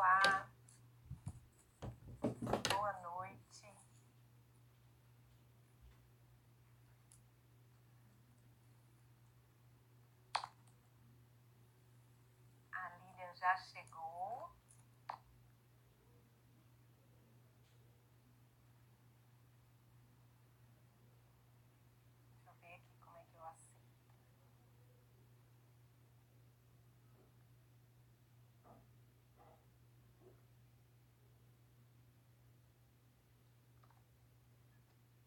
Olá. Boa noite. A Lilian já chegou. Deixa eu ver aqui como é que eu aceito.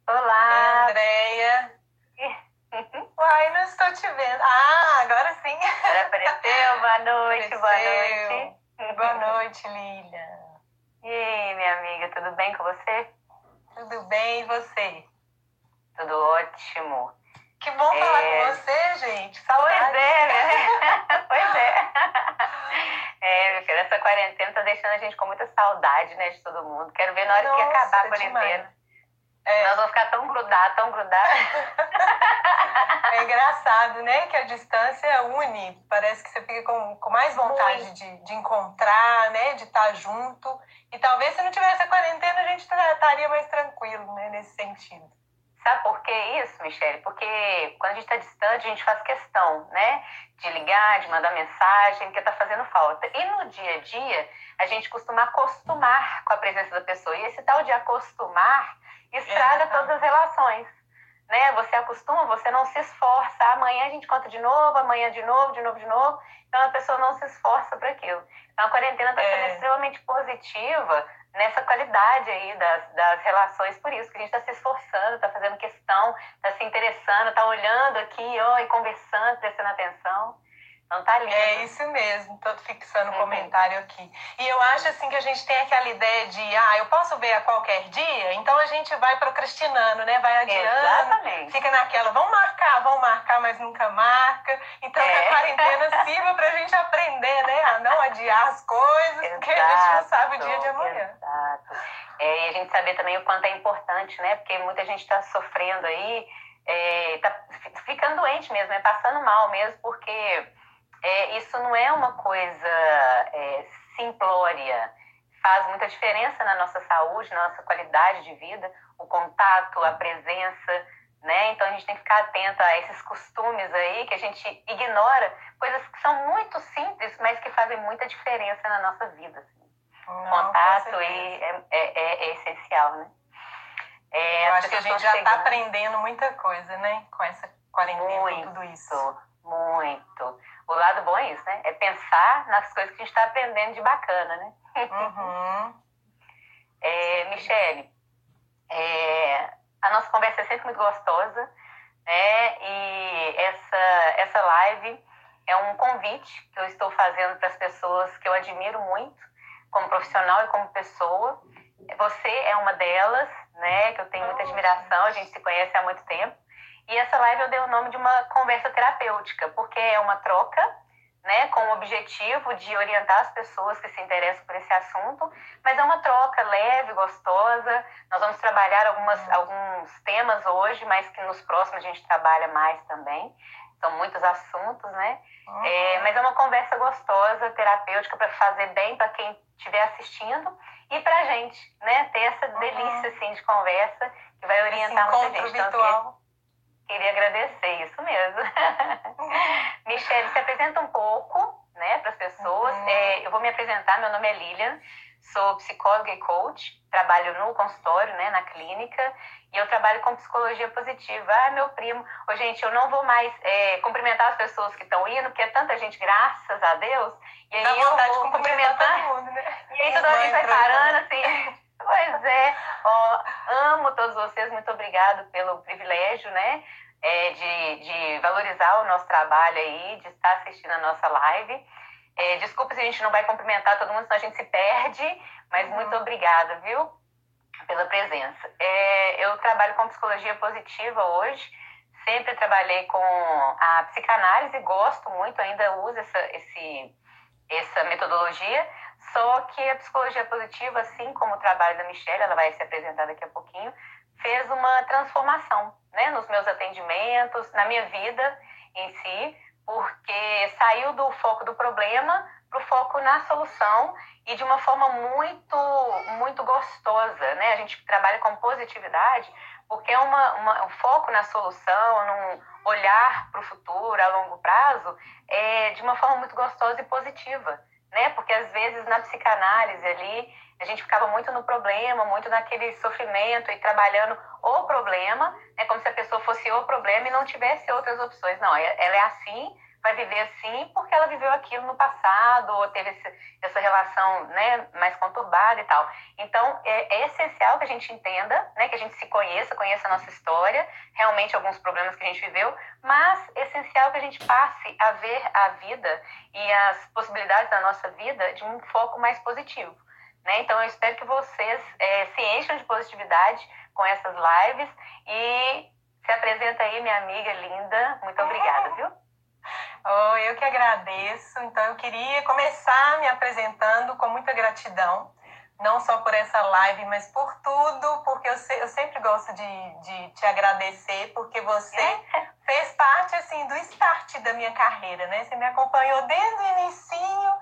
Olá! Andréia. Uai, não estou te vendo. Ah, agora sim. Apareceu, boa noite, boa Apareceu. noite. Boa noite, Lilian. E aí, minha amiga, tudo bem com você? Tudo bem e você? Tudo ótimo. Que bom É. falar com você, gente. Pois Saudade. é, né? pois é. É, meu filho, essa quarentena tá deixando a gente com muita saudade, né, de todo mundo. Quero ver na hora que Nossa, acabar a quarentena. É, Nós vamos ficar tão grudados, tão grudados. é engraçado, né? Que a distância une. Parece que você fica com, com mais vontade de, de encontrar, né? De estar junto. E talvez se não tivesse a quarentena, a gente tra- estaria mais tranquilo, né? Nesse sentido. Sabe por que isso, Michele? Porque quando a gente está distante, a gente faz questão, né? De ligar, de mandar mensagem, porque está fazendo falta. E no dia a dia, a gente costuma acostumar com a presença da pessoa. E esse tal de acostumar estraga É. todas as relações. Né? Você acostuma, você não se esforça. Amanhã a gente conta de novo, amanhã de novo, de novo, de novo. Então a pessoa não se esforça para aquilo. Então a quarentena está sendo É. extremamente positiva nessa qualidade aí das, das relações, por isso que a gente está se esforçando, está fazendo questão, está se interessando, está olhando aqui, ó, e conversando, prestando atenção. Então tá. É isso mesmo, tô fixando o Uhum. comentário aqui. E eu acho assim que a gente tem aquela ideia de, ah, eu posso ver a qualquer dia, então a gente vai procrastinando, né? Vai adiando, Exatamente. fica naquela, vamos marcar, vamos marcar, mas nunca marca. Então que É. a quarentena sirva pra gente aprender, né? A não adiar as coisas, porque a gente não sabe o dia de amanhã. Exato. É, e a gente saber também o quanto é importante, né? Porque muita gente está sofrendo aí, é, tá fi- ficando doente mesmo, é passando mal mesmo, porque é, isso não é uma coisa é, simplória. Faz muita diferença na nossa saúde, na nossa qualidade de vida, o contato, a presença, né? Então a gente tem que ficar atento a esses costumes aí que a gente ignora, coisas que são muito simples, mas que fazem muita diferença na nossa vida. assim Não, contato e é, é, é- é essencial, né? É, Eu acho que a gente já estão tá chegando. aprendendo muita coisa, né? Com essa quarentena, Muito. tudo isso. Muito. O lado bom é isso, né? É pensar nas coisas que a gente está aprendendo de bacana, né? Uhum. É, Michele, é, a nossa conversa é sempre muito gostosa, né? E essa, essa live é um convite que eu estou fazendo para as pessoas que eu admiro muito, como profissional e como pessoa. Você é uma delas, né? Que eu tenho muita admiração, a gente se conhece há muito tempo. E essa live eu dei o nome de uma conversa terapêutica, porque é uma troca, né, com o objetivo de orientar as pessoas que se interessam por esse assunto, mas é uma troca leve, gostosa. Nós vamos trabalhar algumas, alguns temas hoje, mas que nos próximos a gente trabalha mais também. São muitos assuntos, né? Uhum. É, mas é uma conversa gostosa, terapêutica, para fazer bem para quem estiver assistindo e para a gente, né? Ter essa Uhum. delícia assim, de conversa que vai Esse orientar muita encontro gente. Então, virtual. Queria agradecer, isso mesmo. Michelle, se apresenta um pouco, né, para as pessoas. Uhum. É, eu vou me apresentar, meu nome é Lilian, sou psicóloga e coach, trabalho no consultório, né, na clínica, e eu trabalho com psicologia positiva. Ah, meu primo, Ô, gente, eu não vou mais é, cumprimentar as pessoas que estão indo, porque é tanta gente, graças a Deus, e aí Dá eu cumprimentar cumprimentar. todo mundo, né? E aí toda vez vai parando assim. Pois é, ó, amo todos vocês, muito obrigado pelo privilégio, né? É, de, de valorizar o nosso trabalho aí, de estar assistindo a nossa live. É, desculpa se a gente não vai cumprimentar todo mundo, senão a gente se perde, mas Uhum. muito obrigada, viu? Pela presença. É, eu trabalho com psicologia positiva hoje, sempre trabalhei com a psicanálise, gosto muito, ainda uso essa, esse, essa metodologia, só que a psicologia positiva, assim como o trabalho da Michelle, ela vai se apresentar daqui a pouquinho, fez uma transformação né, nos meus atendimentos, na minha vida em si, porque saiu do foco do problema para o foco na solução e de uma forma muito, muito gostosa, né? A gente trabalha com positividade porque é uma, uma um foco na solução, num olhar para o futuro a longo prazo, é, de uma forma muito gostosa e positiva, né? Porque às vezes na psicanálise ali a gente ficava muito no problema, muito naquele sofrimento e trabalhando o problema, né? Como se a pessoa fosse o problema e não tivesse outras opções. Não, ela é assim, vai viver assim porque ela viveu aquilo no passado ou teve esse, essa relação né, mais conturbada e tal. Então, é, é, essencial que a gente entenda, né, que a gente se conheça, conheça a nossa história, realmente alguns problemas que a gente viveu, mas é essencial que a gente passe a ver a vida e as possibilidades da nossa vida de um foco mais positivo. Né? Então, eu espero que vocês é, se encham de positividade com essas lives e se apresenta aí, minha amiga linda. Muito obrigada, viu? Oh, eu que agradeço. Então, eu queria começar me apresentando com muita gratidão, não só por essa live, mas por tudo, porque eu, se, eu sempre gosto de, de te agradecer, porque você é. fez parte, assim, do start da minha carreira, né? Você me acompanhou desde o inicinho,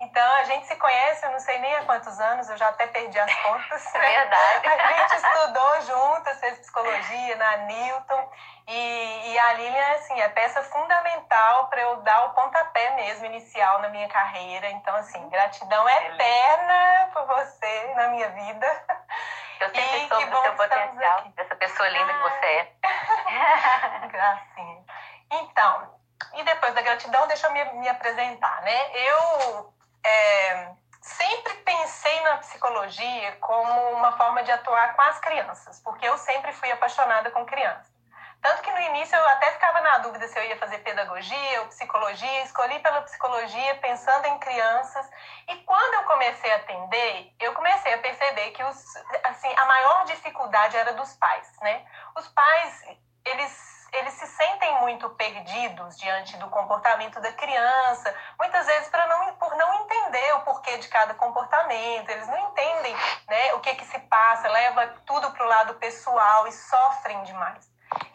então a gente se conhece, eu não sei nem há quantos anos, eu já até perdi as contas. É verdade. A gente estudou juntas, fez psicologia na Newton, e, e a Lilian, assim, é peça fundamental para eu dar o pontapé mesmo inicial na minha carreira. Então, assim, gratidão eterna por você na minha vida. Eu sempre soube do seu potencial, dessa pessoa linda que você é. Gracinha. Então, e depois da gratidão, deixa eu me, me apresentar, né? Eu é, sempre pensei na psicologia como uma forma de atuar com as crianças, porque eu sempre fui apaixonada com crianças. Tanto que no início eu até ficava na dúvida se eu ia fazer pedagogia ou psicologia, escolhi pela psicologia pensando em crianças. E quando eu comecei a atender, eu comecei a perceber que os, assim, a maior dificuldade era dos pais, né? Os pais, eles eles se sentem muito perdidos diante do comportamento da criança, muitas vezes para não, por não entender o porquê de cada comportamento, eles não entendem né, o que, que se passa, leva tudo para o lado pessoal e sofrem demais.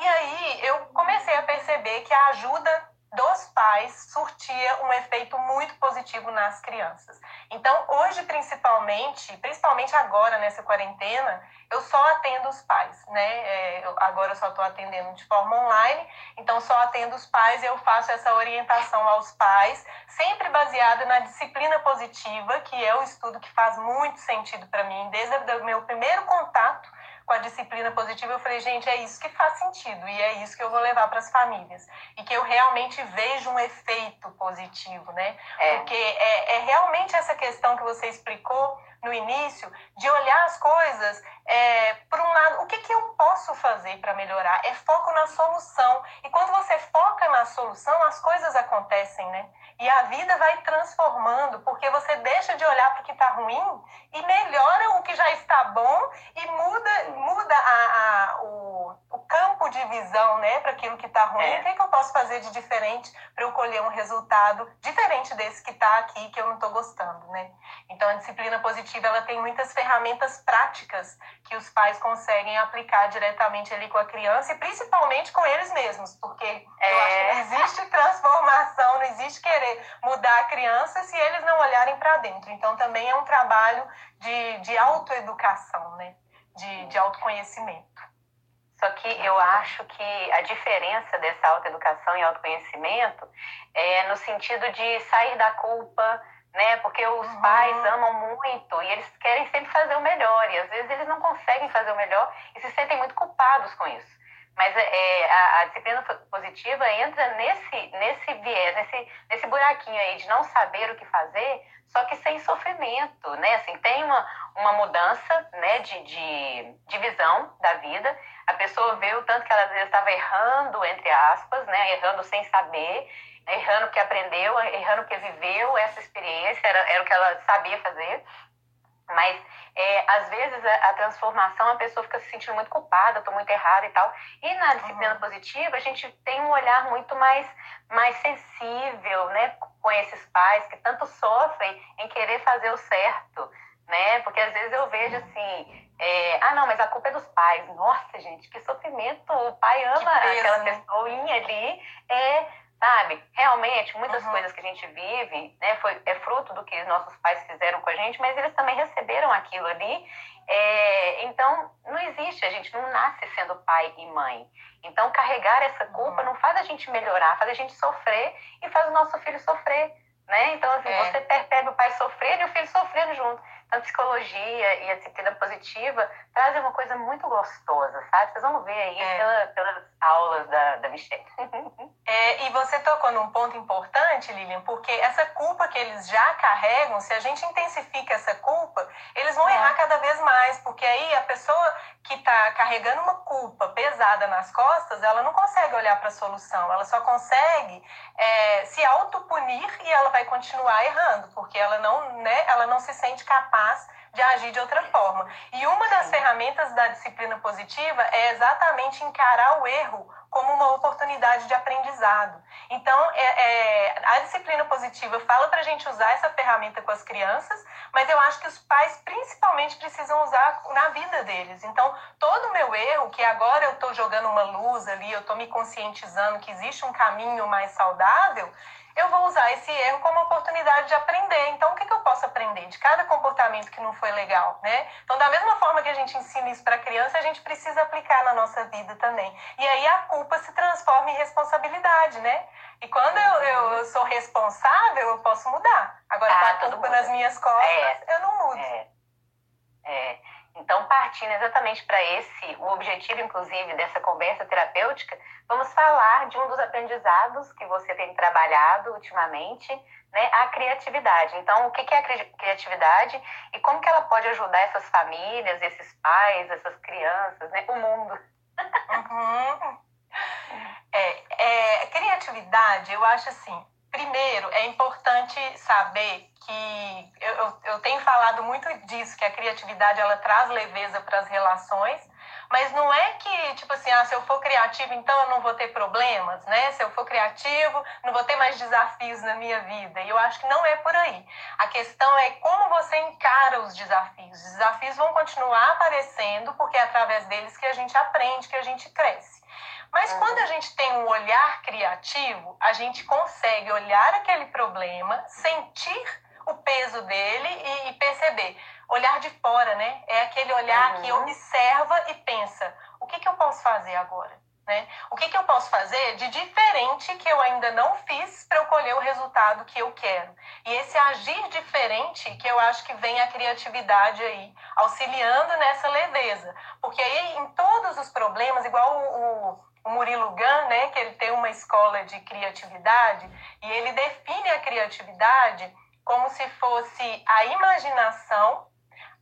E aí eu comecei a perceber que a ajuda dos pais surtia um efeito muito positivo nas crianças. Então, hoje, principalmente, principalmente agora nessa quarentena, eu só atendo os pais, né? É, agora eu só estou atendendo de forma online, então só atendo os pais e eu faço essa orientação aos pais, sempre baseada na disciplina positiva, que é o estudo que faz muito sentido para mim, desde o meu primeiro contato com a disciplina positiva, eu falei, gente, é isso que faz sentido e é isso que eu vou levar para as famílias. E que eu realmente vejo um efeito positivo, né? É. Porque é, é realmente essa questão que você explicou no início, de olhar as coisas é, por um lado, o que, que eu posso fazer para melhorar? É foco na solução. E quando você foca na solução, as coisas acontecem, né? E a vida vai transformando, porque você deixa de olhar para o que está ruim e melhora o que já está bom e muda, muda a, a o, o campo de visão né, para aquilo que está ruim. É. O que, é que eu posso fazer de diferente para eu colher um resultado diferente desse que está aqui, que eu não estou gostando, né? Então, a disciplina positiva ela tem muitas ferramentas práticas que os pais conseguem aplicar diretamente ali com a criança e principalmente com eles mesmos, porque é. eu acho que não existe transformação, não existe querer mudar a criança se eles não olharem para dentro. Então, também é um trabalho de, de autoeducação, né? de, de autoconhecimento. Só que eu acho que a diferença dessa autoeducação e autoconhecimento é no sentido de sair da culpa, né? Porque os uhum. pais amam muito e eles querem sempre fazer o melhor e às vezes eles não conseguem fazer o melhor e se sentem muito culpados com isso. Mas é, a, a, disciplina positiva entra nesse, nesse viés, nesse, nesse buraquinho aí de não saber o que fazer, só que sem sofrimento, né? Assim, tem uma, uma mudança né, de, de, de visão da vida. A pessoa vê o tanto que ela estava errando, entre aspas, né? Errando sem saber, errando porque aprendeu, errando porque viveu essa experiência, era, era o que ela sabia fazer. Mas é, às vezes a, a, transformação a pessoa fica se sentindo muito culpada, estou muito errada e tal. E na disciplina uhum. positiva a gente tem um olhar muito mais, mais sensível, né, com esses pais que tanto sofrem em querer fazer o certo, né? Porque às vezes eu vejo assim, é, ah não, mas a culpa é dos pais. Nossa, gente, que sofrimento! O pai ama aquela pessoinha ali, é sabe? Realmente, muitas uhum. coisas que a gente vive, né, foi, é fruto do que nossos pais fizeram com a gente, mas eles também receberam aquilo ali. É, então, não existe, a gente não nasce sendo pai e mãe. Então, carregar essa culpa uhum. não faz a gente melhorar, faz a gente sofrer e faz o nosso filho sofrer. Né? Então, assim, é. você percebe o pai sofrendo e o filho sofrendo junto. Então, a psicologia e a disciplina positiva trazem uma coisa muito gostosa, sabe? Vocês vão ver aí é. pela, pelas aulas da, da Michelle. É, e você tocou num ponto importante, Lilian, porque essa culpa que eles já carregam, se a gente intensifica essa culpa, eles vão é. errar cada vez mais, porque aí a pessoa que está carregando uma culpa pesada nas costas, ela não consegue olhar para a solução, ela só consegue é, se autopunir e ela vai continuar errando, porque ela não, né, ela não se sente capaz de agir de outra forma. E uma das ferramentas da disciplina positiva é exatamente encarar o erro como uma oportunidade de aprendizado. Então, é, é, a disciplina positiva fala para a gente usar essa ferramenta com as crianças, mas eu acho que os pais principalmente precisam usar na vida deles. Então, todo o meu erro, que agora eu estou jogando uma luz ali, eu estou me conscientizando que existe um caminho mais saudável, eu vou usar esse erro como oportunidade de aprender. Então, o que, que eu posso aprender de cada comportamento que não foi legal, né? Então, da mesma forma que a gente ensina isso para criança, a gente precisa aplicar na nossa vida também. E aí a culpa se transforma em responsabilidade, né? E quando eu, eu, eu sou responsável, eu posso mudar. Agora, ah, com a culpa nas minhas costas, é. eu não mudo. É. é. Então, partindo exatamente para esse, o objetivo, inclusive, dessa conversa terapêutica, vamos falar de um dos aprendizados que você tem trabalhado ultimamente, né, a criatividade. Então, o que é a criatividade e como que ela pode ajudar essas famílias, esses pais, essas crianças, né, o mundo? Uhum. É, é, criatividade, eu acho assim, primeiro, é importante saber que eu, eu, eu, tenho falado muito disso, que a criatividade ela traz leveza para as relações, mas não é que, tipo assim, ah, se eu for criativo, então eu não vou ter problemas, né? Se eu for criativo, não vou ter mais desafios na minha vida. E eu acho que não é por aí. A questão é como você encara os desafios. Os desafios vão continuar aparecendo, porque é através deles que a gente aprende, que a gente cresce. Mas uhum. quando a gente tem um olhar criativo, a gente consegue olhar aquele problema, sentir o peso dele e, e perceber. Olhar de fora, né? É aquele olhar uhum. que observa e pensa: o que, que eu posso fazer agora? Né? O que, que eu posso fazer de diferente que eu ainda não fiz para eu colher o resultado que eu quero? E esse agir diferente que eu acho que vem a criatividade aí, auxiliando nessa leveza. Porque aí em todos os problemas, igual o, o, Murilo Gun, né, que ele tem uma escola de criatividade, e ele define a criatividade como se fosse a imaginação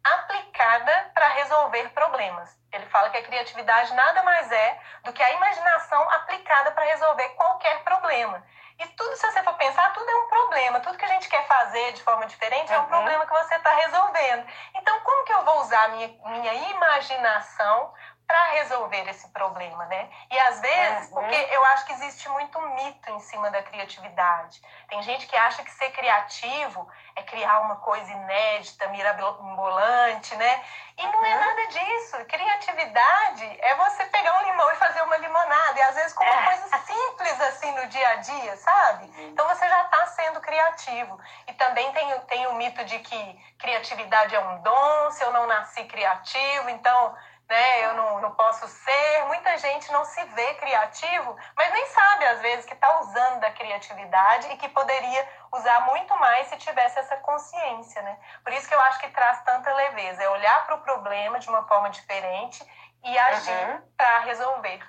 aplicada para resolver problemas. Ele fala que a criatividade nada mais é do que a imaginação aplicada para resolver qualquer problema. E tudo, se você for pensar, tudo é um problema. Tudo que a gente quer fazer de forma diferente uhum. é um uhum. problema que você está resolvendo. Então, como que eu vou usar minha, minha imaginação para resolver esse problema, né? E às vezes, uhum. porque eu acho que existe muito mito em cima da criatividade. Tem gente que acha que ser criativo é criar uma coisa inédita, mirabolante, né? E não é uhum. nada disso. Criatividade é você pegar um limão e fazer uma limonada, e às vezes com uma é. coisa simples assim no dia a dia, sabe? Uhum. Então você já está sendo criativo. E também tem, tem o mito de que criatividade é um dom, se eu não nasci criativo, então né? Eu não, não posso ser. Muita gente não se vê criativo, mas nem sabe, às vezes, que está usando da criatividade e que poderia usar muito mais se tivesse essa consciência, né? Por isso que eu acho que traz tanta leveza, é olhar para o problema de uma forma diferente e agir uhum. para resolver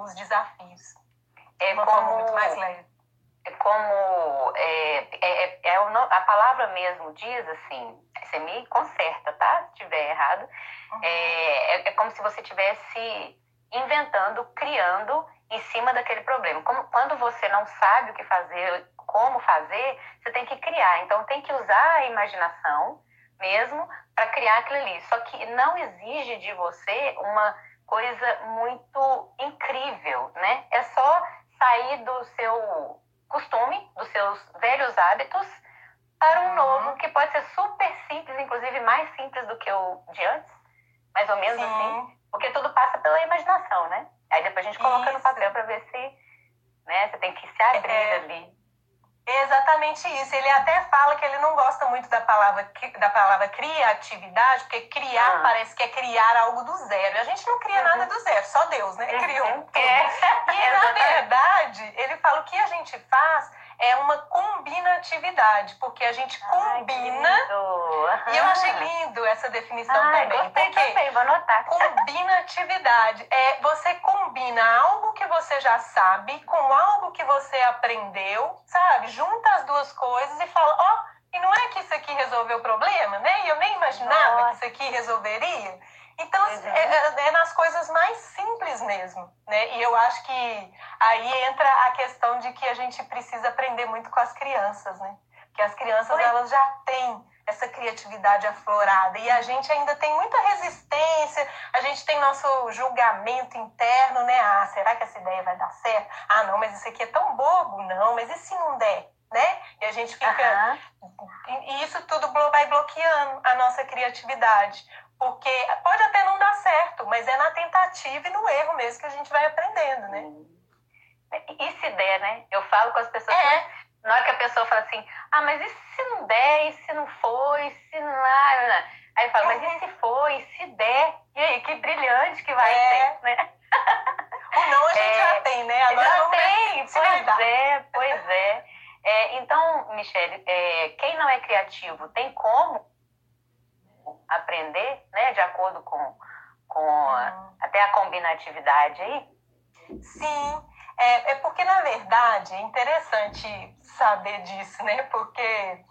os desafios. É uma como... forma muito mais leve como é, é, é, é a palavra mesmo diz assim, você me conserta, tá? Se estiver errado. Uhum. É, é, é, como se você estivesse inventando, criando em cima daquele problema. Como, quando você não sabe o que fazer, como fazer, você tem que criar. Então tem que usar a imaginação mesmo para criar aquilo ali. Só que não exige de você uma coisa muito incrível, né? É só sair do seu costume, dos seus velhos hábitos, para um uhum. novo que pode ser super simples, inclusive mais simples do que o de antes, mais ou menos Sim. assim, porque tudo passa pela imaginação, né? Aí depois a gente coloca Isso. no papel para ver se, né? né? Você tem que se abrir é, ali. Exatamente isso. Ele até fala que ele não gosta muito da palavra, da palavra criatividade, porque criar ah. parece que é criar algo do zero. E a gente não cria uhum. nada do zero, só Deus, né? Uhum. Criou tudo. É. E, na verdade, ele fala o que a gente faz é uma combinatividade, porque a gente combina. Ai, e eu achei lindo essa definição Ai, também. Gostei porque também, vou anotar. Combinatividade é você combina algo que você já sabe com algo que você aprendeu, sabe? Junta as duas coisas e fala, ó, oh, e não é que isso aqui resolveu o problema, né? E eu nem imaginava Nossa. que isso aqui resolveria. Então, uhum. é, é, é, nas coisas mais simples mesmo, né? E eu acho que aí entra a questão de que a gente precisa aprender muito com as crianças, né? Que as crianças, Oi. elas já têm essa criatividade aflorada e a gente ainda tem muita resistência, a gente tem nosso julgamento interno, né? Ah, será que essa ideia vai dar certo? Ah, não, mas isso aqui é tão bobo. Não, mas e se não der? Né? E a gente fica. Uhum. E isso tudo vai bloqueando a nossa criatividade. Porque pode até não dar certo, mas é na tentativa e no erro mesmo que a gente vai aprendendo, né? E se der, né? Eu falo com as pessoas. É. Na hora que a pessoa fala assim, ah, mas e se não der, e se não for, e se não. Aí eu falo, mas e se for, e se der? E aí, que brilhante que vai é. ser, né? O não a gente é, já tem, né? Agora já tem, pois é, pois é. é. Então, Michele, é, quem não é criativo tem como aprender, né, de acordo com, com uhum. até a combinatividade aí? Sim, é, é porque na verdade é interessante saber disso, né? Porque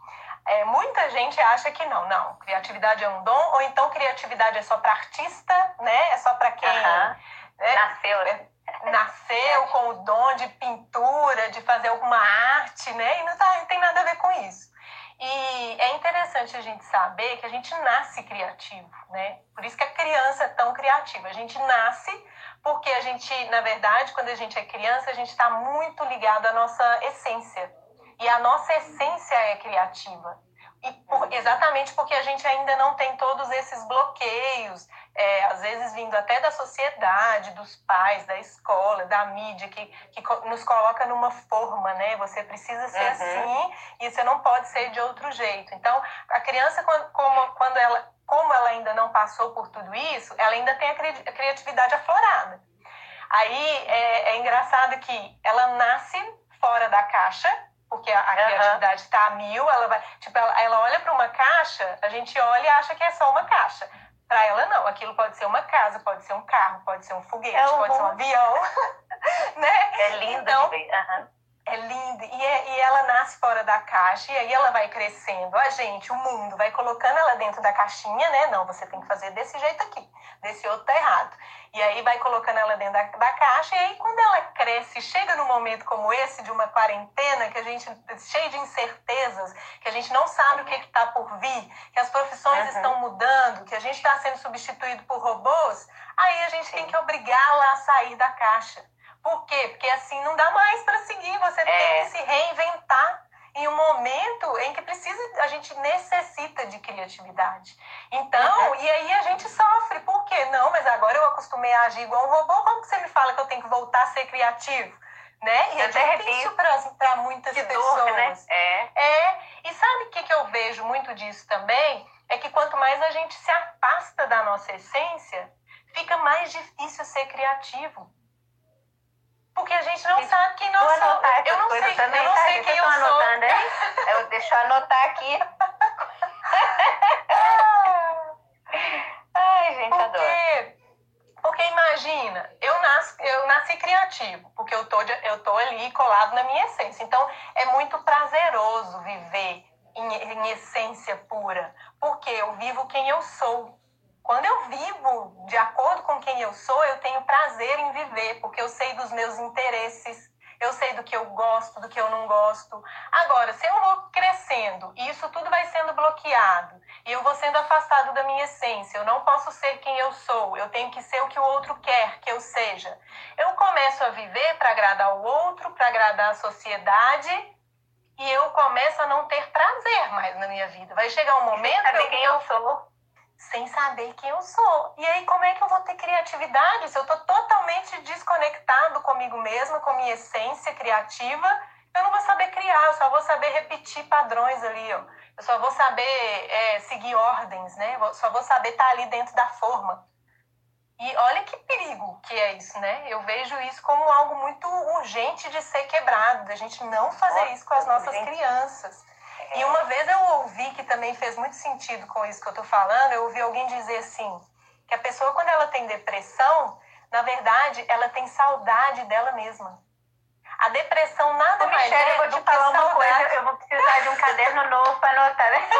é, muita gente acha que não, não, criatividade é um dom, ou então criatividade é só para artista, né? É só para quem uhum. né? nasceu, né? nasceu com o dom de pintura, de fazer alguma arte, né? E não, tá, não tem nada a ver com isso. E é interessante a gente saber que a gente nasce criativo, né? Por isso que a criança é tão criativa. A gente nasce porque a gente, na verdade, quando a gente é criança, a gente está muito ligado à nossa essência. E a nossa essência é criativa. Por, exatamente porque a gente ainda não tem todos esses bloqueios, é, às vezes vindo até da sociedade, dos pais, da escola, da mídia, que, que nos coloca numa forma, né? Você precisa ser uhum. assim e você não pode ser de outro jeito. Então, a criança, quando, como, quando ela, como ela ainda não passou por tudo isso, ela ainda tem a criatividade aflorada. Aí é, é engraçado que ela nasce fora da caixa, porque a, a uhum. criatividade está a mil, ela vai, tipo, ela, ela olha para uma caixa, a gente olha e acha que é só uma caixa. Para ela não, aquilo pode ser uma casa, pode ser um carro, pode ser um foguete, é um pode ser um avião, né? É lindo então, de ver. Uhum. É lindo. E, é, e ela nasce fora da caixa e aí ela vai crescendo. A gente, o mundo, vai colocando ela dentro da caixinha, né? Não, você tem que fazer desse jeito aqui, desse outro tá errado. E aí vai colocando ela dentro da, da caixa e aí quando ela cresce, chega num momento como esse de uma quarentena, que a gente cheio de incertezas, que a gente não sabe o que está por vir, que as profissões uhum. estão mudando, que a gente está sendo substituído por robôs, aí a gente Sim. tem que obrigá-la a sair da caixa por quê? Porque assim não dá mais para seguir, você é. tem que se reinventar em um momento em que precisa, a gente necessita de criatividade. Então, uhum. e aí a gente sofre, por quê? Não, mas agora eu acostumei a agir igual um robô, como que você me fala que eu tenho que voltar a ser criativo? Né? E é difícil para muitas que pessoas. Dor, né? É. é. E sabe o que, que eu vejo muito disso também? É que quanto mais a gente se afasta da nossa essência, fica mais difícil ser criativo. Porque a gente não sabe quem nós somos. Eu não sei, também, eu não sei quem eu sou. Anotando, hein? Eu, deixa eu anotar aqui. Ai, gente, porque, adoro. Porque imagina, eu nasci, eu nasci criativo, porque eu tô, eu tô ali colado na minha essência. Então, é muito prazeroso viver em, em essência pura, porque eu vivo quem eu sou. Quando eu vivo de acordo com quem eu sou, eu tenho prazer em viver, porque eu sei dos meus interesses, eu sei do que eu gosto, do que eu não gosto. Agora, se eu vou crescendo e isso tudo vai sendo bloqueado, e eu vou sendo afastado da minha essência, eu não posso ser quem eu sou, eu tenho que ser o que o outro quer que eu seja. Eu começo a viver para agradar o outro, para agradar a sociedade, e eu começo a não ter prazer mais na minha vida. Vai chegar um momento. Saber quem eu sou sem saber quem eu sou. E aí, como é que eu vou ter criatividade se eu estou totalmente desconectado comigo mesma, com minha essência criativa? Eu não vou saber criar, eu só vou saber repetir padrões ali, ó. Eu só vou saber é, seguir ordens, né? Eu só vou saber estar tá ali dentro da forma. E olha que perigo que é isso, né? Eu vejo isso como algo muito urgente de ser quebrado, da gente não fazer isso com as nossas crianças. E uma vez eu ouvi que também fez muito sentido com isso que eu tô falando, eu ouvi alguém dizer assim, que a pessoa quando ela tem depressão, na verdade, ela tem saudade dela mesma. A depressão nada Ô, mais Michelle, é eu vou te falar uma coisa, eu vou precisar de um caderno novo para anotar, né?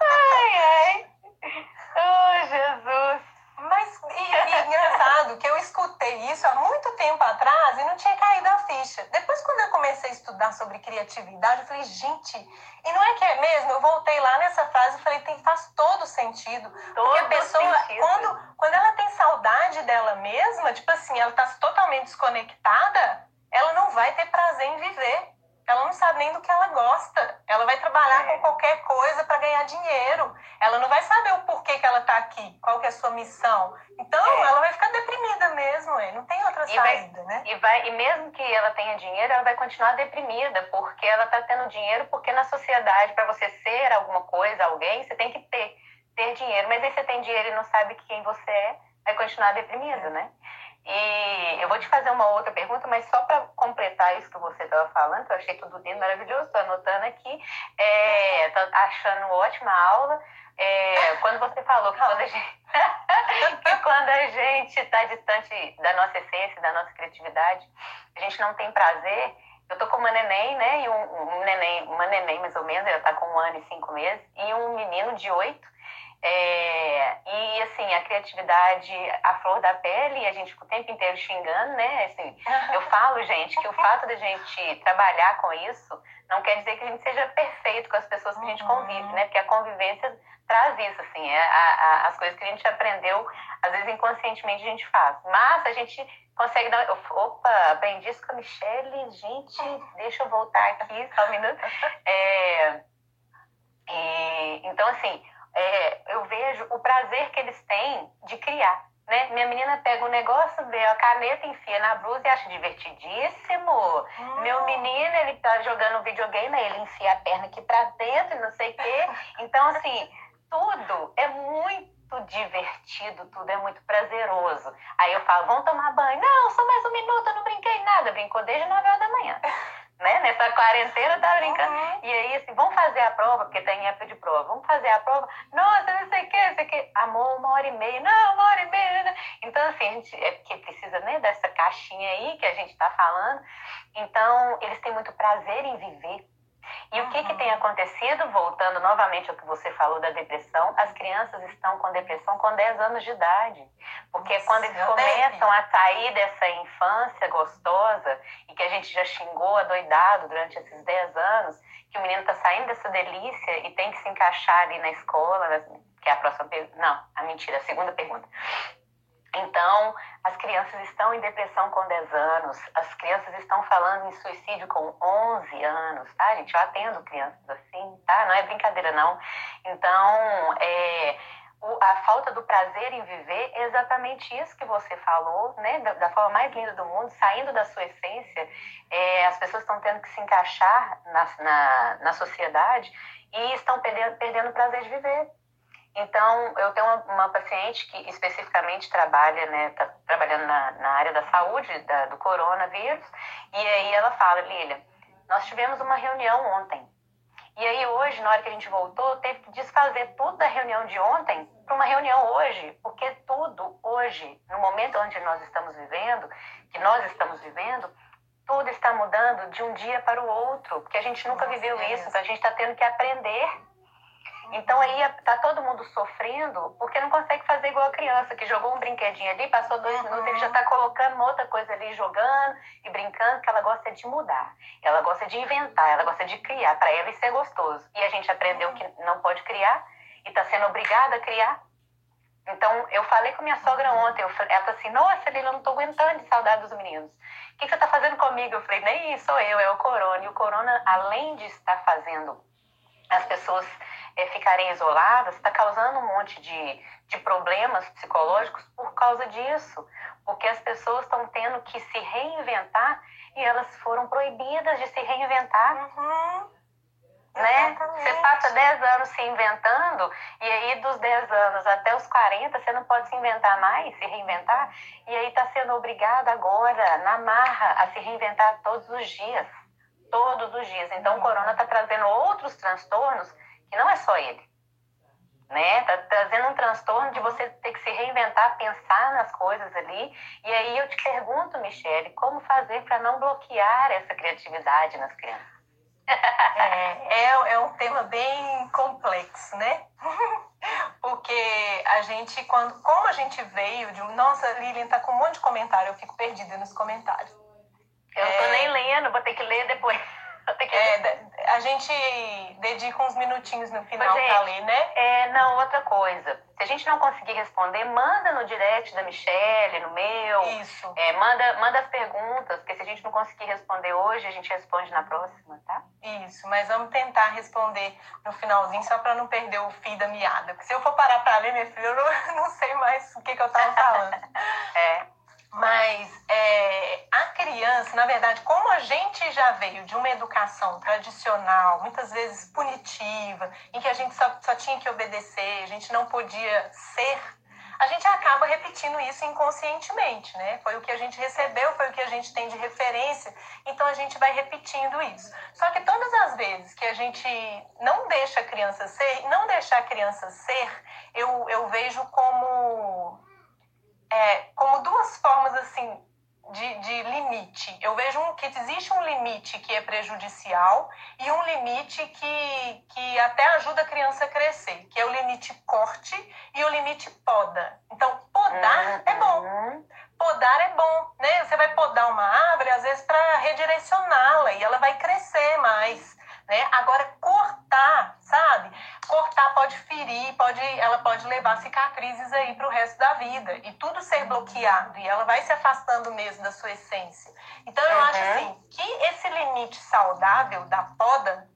ai, ai. Oh, Jesus. E, e engraçado que eu escutei isso há muito tempo atrás e não tinha caído a ficha. Depois, quando eu comecei a estudar sobre criatividade, eu falei, gente, e não é que é mesmo? Eu voltei lá nessa frase e falei, tem, faz todo sentido. Todo porque a pessoa, sentido. quando, quando ela tem saudade dela mesma, tipo assim, ela está totalmente desconectada, ela não vai ter prazer em viver ela não sabe nem do que ela gosta. Ela vai trabalhar é. com qualquer coisa para ganhar dinheiro. Ela não vai saber o porquê que ela está aqui, qual que é a sua missão. Então, é. ela vai ficar deprimida mesmo, não tem outra e saída, vai, né? E, vai, e mesmo que ela tenha dinheiro, ela vai continuar deprimida, porque ela está tendo dinheiro, porque na sociedade, para você ser alguma coisa, alguém, você tem que ter, ter dinheiro. Mas aí você tem dinheiro e não sabe quem você é, vai continuar deprimido, é. né? E eu vou te fazer uma outra pergunta, mas só para completar isso que você estava falando, que eu achei tudo lindo, maravilhoso, estou anotando aqui, estou é, achando ótima aula. É, quando você falou que quando a gente que quando a gente está distante da nossa essência, da nossa criatividade, a gente não tem prazer. Eu tô com uma neném, né? E um, um neném, uma neném mais ou menos, ela tá com um ano e cinco meses, e um menino de oito. É, e assim, a criatividade, a flor da pele, a gente fica o tempo inteiro xingando, né? Assim, eu falo, gente, que o fato de a gente trabalhar com isso não quer dizer que a gente seja perfeito com as pessoas que a gente convive, uhum. né? Porque a convivência traz isso, assim, é a, a, as coisas que a gente aprendeu, às vezes inconscientemente a gente faz. Mas a gente consegue dar. Opa, aprendi isso com a Michelle, gente, deixa eu voltar aqui só um minuto. É, e, então, assim é, eu vejo o prazer que eles têm de criar. Né? Minha menina pega um negócio, vê a caneta, enfia na blusa e acha divertidíssimo. Hum. Meu menino, ele tá jogando videogame, ele enfia a perna aqui pra dentro e não sei o quê. Então, assim, tudo é muito divertido, tudo é muito prazeroso. Aí eu falo, vamos tomar banho. Não, só mais um minuto, eu não brinquei nada. Brincou desde 9 horas da manhã né? Nessa quarentena tá brincando. Uhum. E aí, assim, vamos fazer a prova, porque tem época de prova. Vamos fazer a prova. Nossa, não sei o que, não sei o que. Amor, uma hora e meia. Não, uma hora e meia. Né? Então, assim, a gente é porque precisa, né, dessa caixinha aí que a gente tá falando. Então, eles têm muito prazer em viver. E o que, que tem acontecido, voltando novamente ao que você falou da depressão, as crianças estão com depressão com 10 anos de idade. Porque Nossa, quando eles começam a sair dessa infância gostosa, e que a gente já xingou adoidado durante esses 10 anos, que o menino está saindo dessa delícia e tem que se encaixar ali na escola, que é a próxima pergunta. Não, a mentira, a segunda pergunta. Então, as crianças estão em depressão com 10 anos, as crianças estão falando em suicídio com 11 anos, tá, gente? Eu atendo crianças assim, tá? Não é brincadeira, não. Então, é, o, a falta do prazer em viver é exatamente isso que você falou, né? Da, da forma mais linda do mundo, saindo da sua essência. É, as pessoas estão tendo que se encaixar na, na, na sociedade e estão perdendo, perdendo o prazer de viver. Então, eu tenho uma, uma, paciente que especificamente trabalha, né, tá trabalhando na, na área da saúde, da, do coronavírus, e aí ela fala, Lília, nós tivemos uma reunião ontem, e aí hoje, na hora que a gente voltou, teve que desfazer tudo da reunião de ontem para uma reunião hoje, porque tudo hoje, no momento onde nós estamos vivendo, que nós estamos vivendo, tudo está mudando de um dia para o outro, porque a gente nunca Nossa, viveu é isso, a gente está tendo que aprender então aí tá todo mundo sofrendo porque não consegue fazer igual a criança que jogou um brinquedinho ali, passou dois uhum. minutos, ele já tá colocando outra coisa ali, jogando e brincando, que ela gosta de mudar. Ela gosta de inventar, ela gosta de criar. Para ela isso é gostoso. E a gente aprendeu que não pode criar e tá sendo obrigada a criar. Então, eu falei com minha sogra ontem, ela falou assim, nossa, Lila, eu não tô aguentando de saudade dos meninos. O que, que você tá fazendo comigo? Eu falei, nem sou eu, é o corona. E o corona, além de estar fazendo as pessoas ficarem isoladas, está causando um monte de, de problemas psicológicos por causa disso. Porque as pessoas estão tendo que se reinventar e elas foram proibidas de se reinventar. Uhum. Né? Você passa 10 anos se inventando, e aí dos 10 anos até os 40 você não pode se inventar mais, se reinventar, e aí está sendo obrigado agora, na marra, a se reinventar todos os dias. Todos os dias. Então o corona está trazendo outros transtornos que não é só ele. Né? Tá trazendo um transtorno de você ter que se reinventar, pensar nas coisas ali. E aí eu te pergunto, Michele, como fazer para não bloquear essa criatividade nas crianças? É, é, é um tema bem complexo, né? Porque a gente, quando, como a gente veio de um. Nossa, Lilian tá com um monte de comentário, eu fico perdida nos comentários. Eu não tô é... nem lendo, vou ter que ler depois. É, a gente dedica uns minutinhos no final para ler, né? É, não, outra coisa. Se a gente não conseguir responder, manda no direct da Michelle, no meu. Isso. É, manda, manda as perguntas, porque se a gente não conseguir responder hoje, a gente responde na próxima, tá? Isso, mas vamos tentar responder no finalzinho, só para não perder o fio da meada. Porque se eu for parar para ler, minha filha, eu não, não sei mais o que, que eu tava falando. é. Mas é, a criança, na verdade, como a gente já veio de uma educação tradicional, muitas vezes punitiva, em que a gente só, só tinha que obedecer, a gente não podia ser, a gente acaba repetindo isso inconscientemente, né? Foi o que a gente recebeu, foi o que a gente tem de referência, então a gente vai repetindo isso. Só que todas as vezes que a gente não deixa a criança ser, não deixar a criança ser, eu, eu vejo como é, como duas formas assim de, de, limite. Eu vejo um, que existe um limite que é prejudicial e um limite que, que até ajuda a criança a crescer, que é o limite corte e o limite poda. Então, podar uhum. é bom. Podar é bom, né? Você vai podar uma árvore, às vezes, para redirecioná-la e ela vai crescer mais. Né? Agora, cortar, sabe? Cortar pode ferir, pode, ela pode levar cicatrizes aí para o resto da vida e tudo ser bloqueado e ela vai se afastando mesmo da sua essência. Então, eu uhum. acho assim que esse limite saudável da poda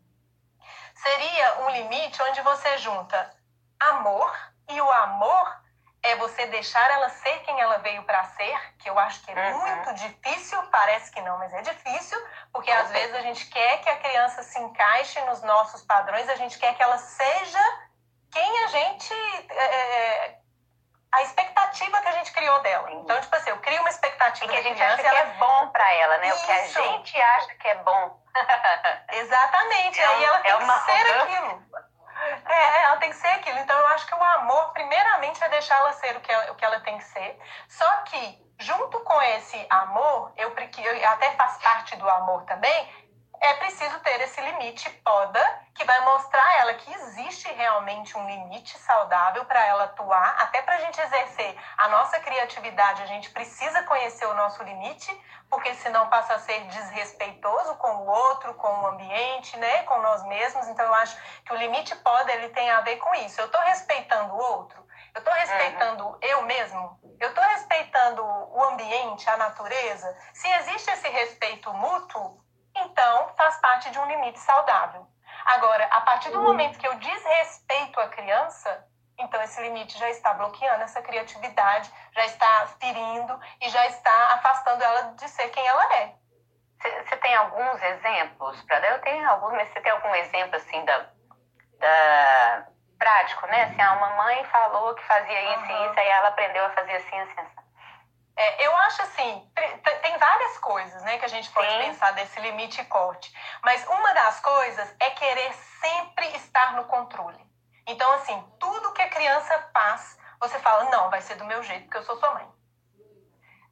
seria um limite onde você junta amor e o amor é você deixar ela ser quem ela veio para ser, que eu acho que é uhum. muito difícil, parece que não, mas é difícil, porque às vezes a gente quer que a criança se encaixe nos nossos padrões, a gente quer que ela seja quem a gente. É, é a expectativa que a gente criou dela. Então, tipo assim, eu crio uma expectativa e que a gente criança, acha que ela... é bom para ela, né? Isso. O que a gente acha que é bom. Exatamente. É, Aí ela tem é uma... que ser aquilo. É, ela tem que ser aquilo. Então, eu acho que o amor, primeiramente, é deixar ela ser o que ela, o que ela tem que ser. Só que, junto com esse amor, eu, que até faz parte do amor também, é preciso ter esse limite poda que vai mostrar a ela que existe realmente um limite saudável para ela atuar, até para a gente exercer a nossa criatividade, a gente precisa conhecer o nosso limite, porque senão passa a ser desrespeitoso com o outro, com o ambiente, né, com nós mesmos. Então eu acho que o limite poda ele tem a ver com isso. Eu estou respeitando o outro, eu estou respeitando uhum. eu mesmo, eu estou respeitando o ambiente, a natureza. Se existe esse respeito mútuo, então faz parte de um limite saudável. Agora, a partir do momento que eu desrespeito a criança, então esse limite já está bloqueando essa criatividade, já está ferindo e já está afastando ela de ser quem ela é. Você tem alguns exemplos para dar? Eu tenho alguns, mas você tem algum exemplo assim da, da prático, né? Assim, a mamãe falou que fazia isso uhum. e isso, aí ela aprendeu a fazer assim, assim, assim. É, eu acho assim, tem várias coisas né, que a gente pode Sim. pensar desse limite e corte. Mas uma das coisas é querer sempre estar no controle. Então, assim, tudo que a criança faz, você fala, não, vai ser do meu jeito, porque eu sou sua mãe.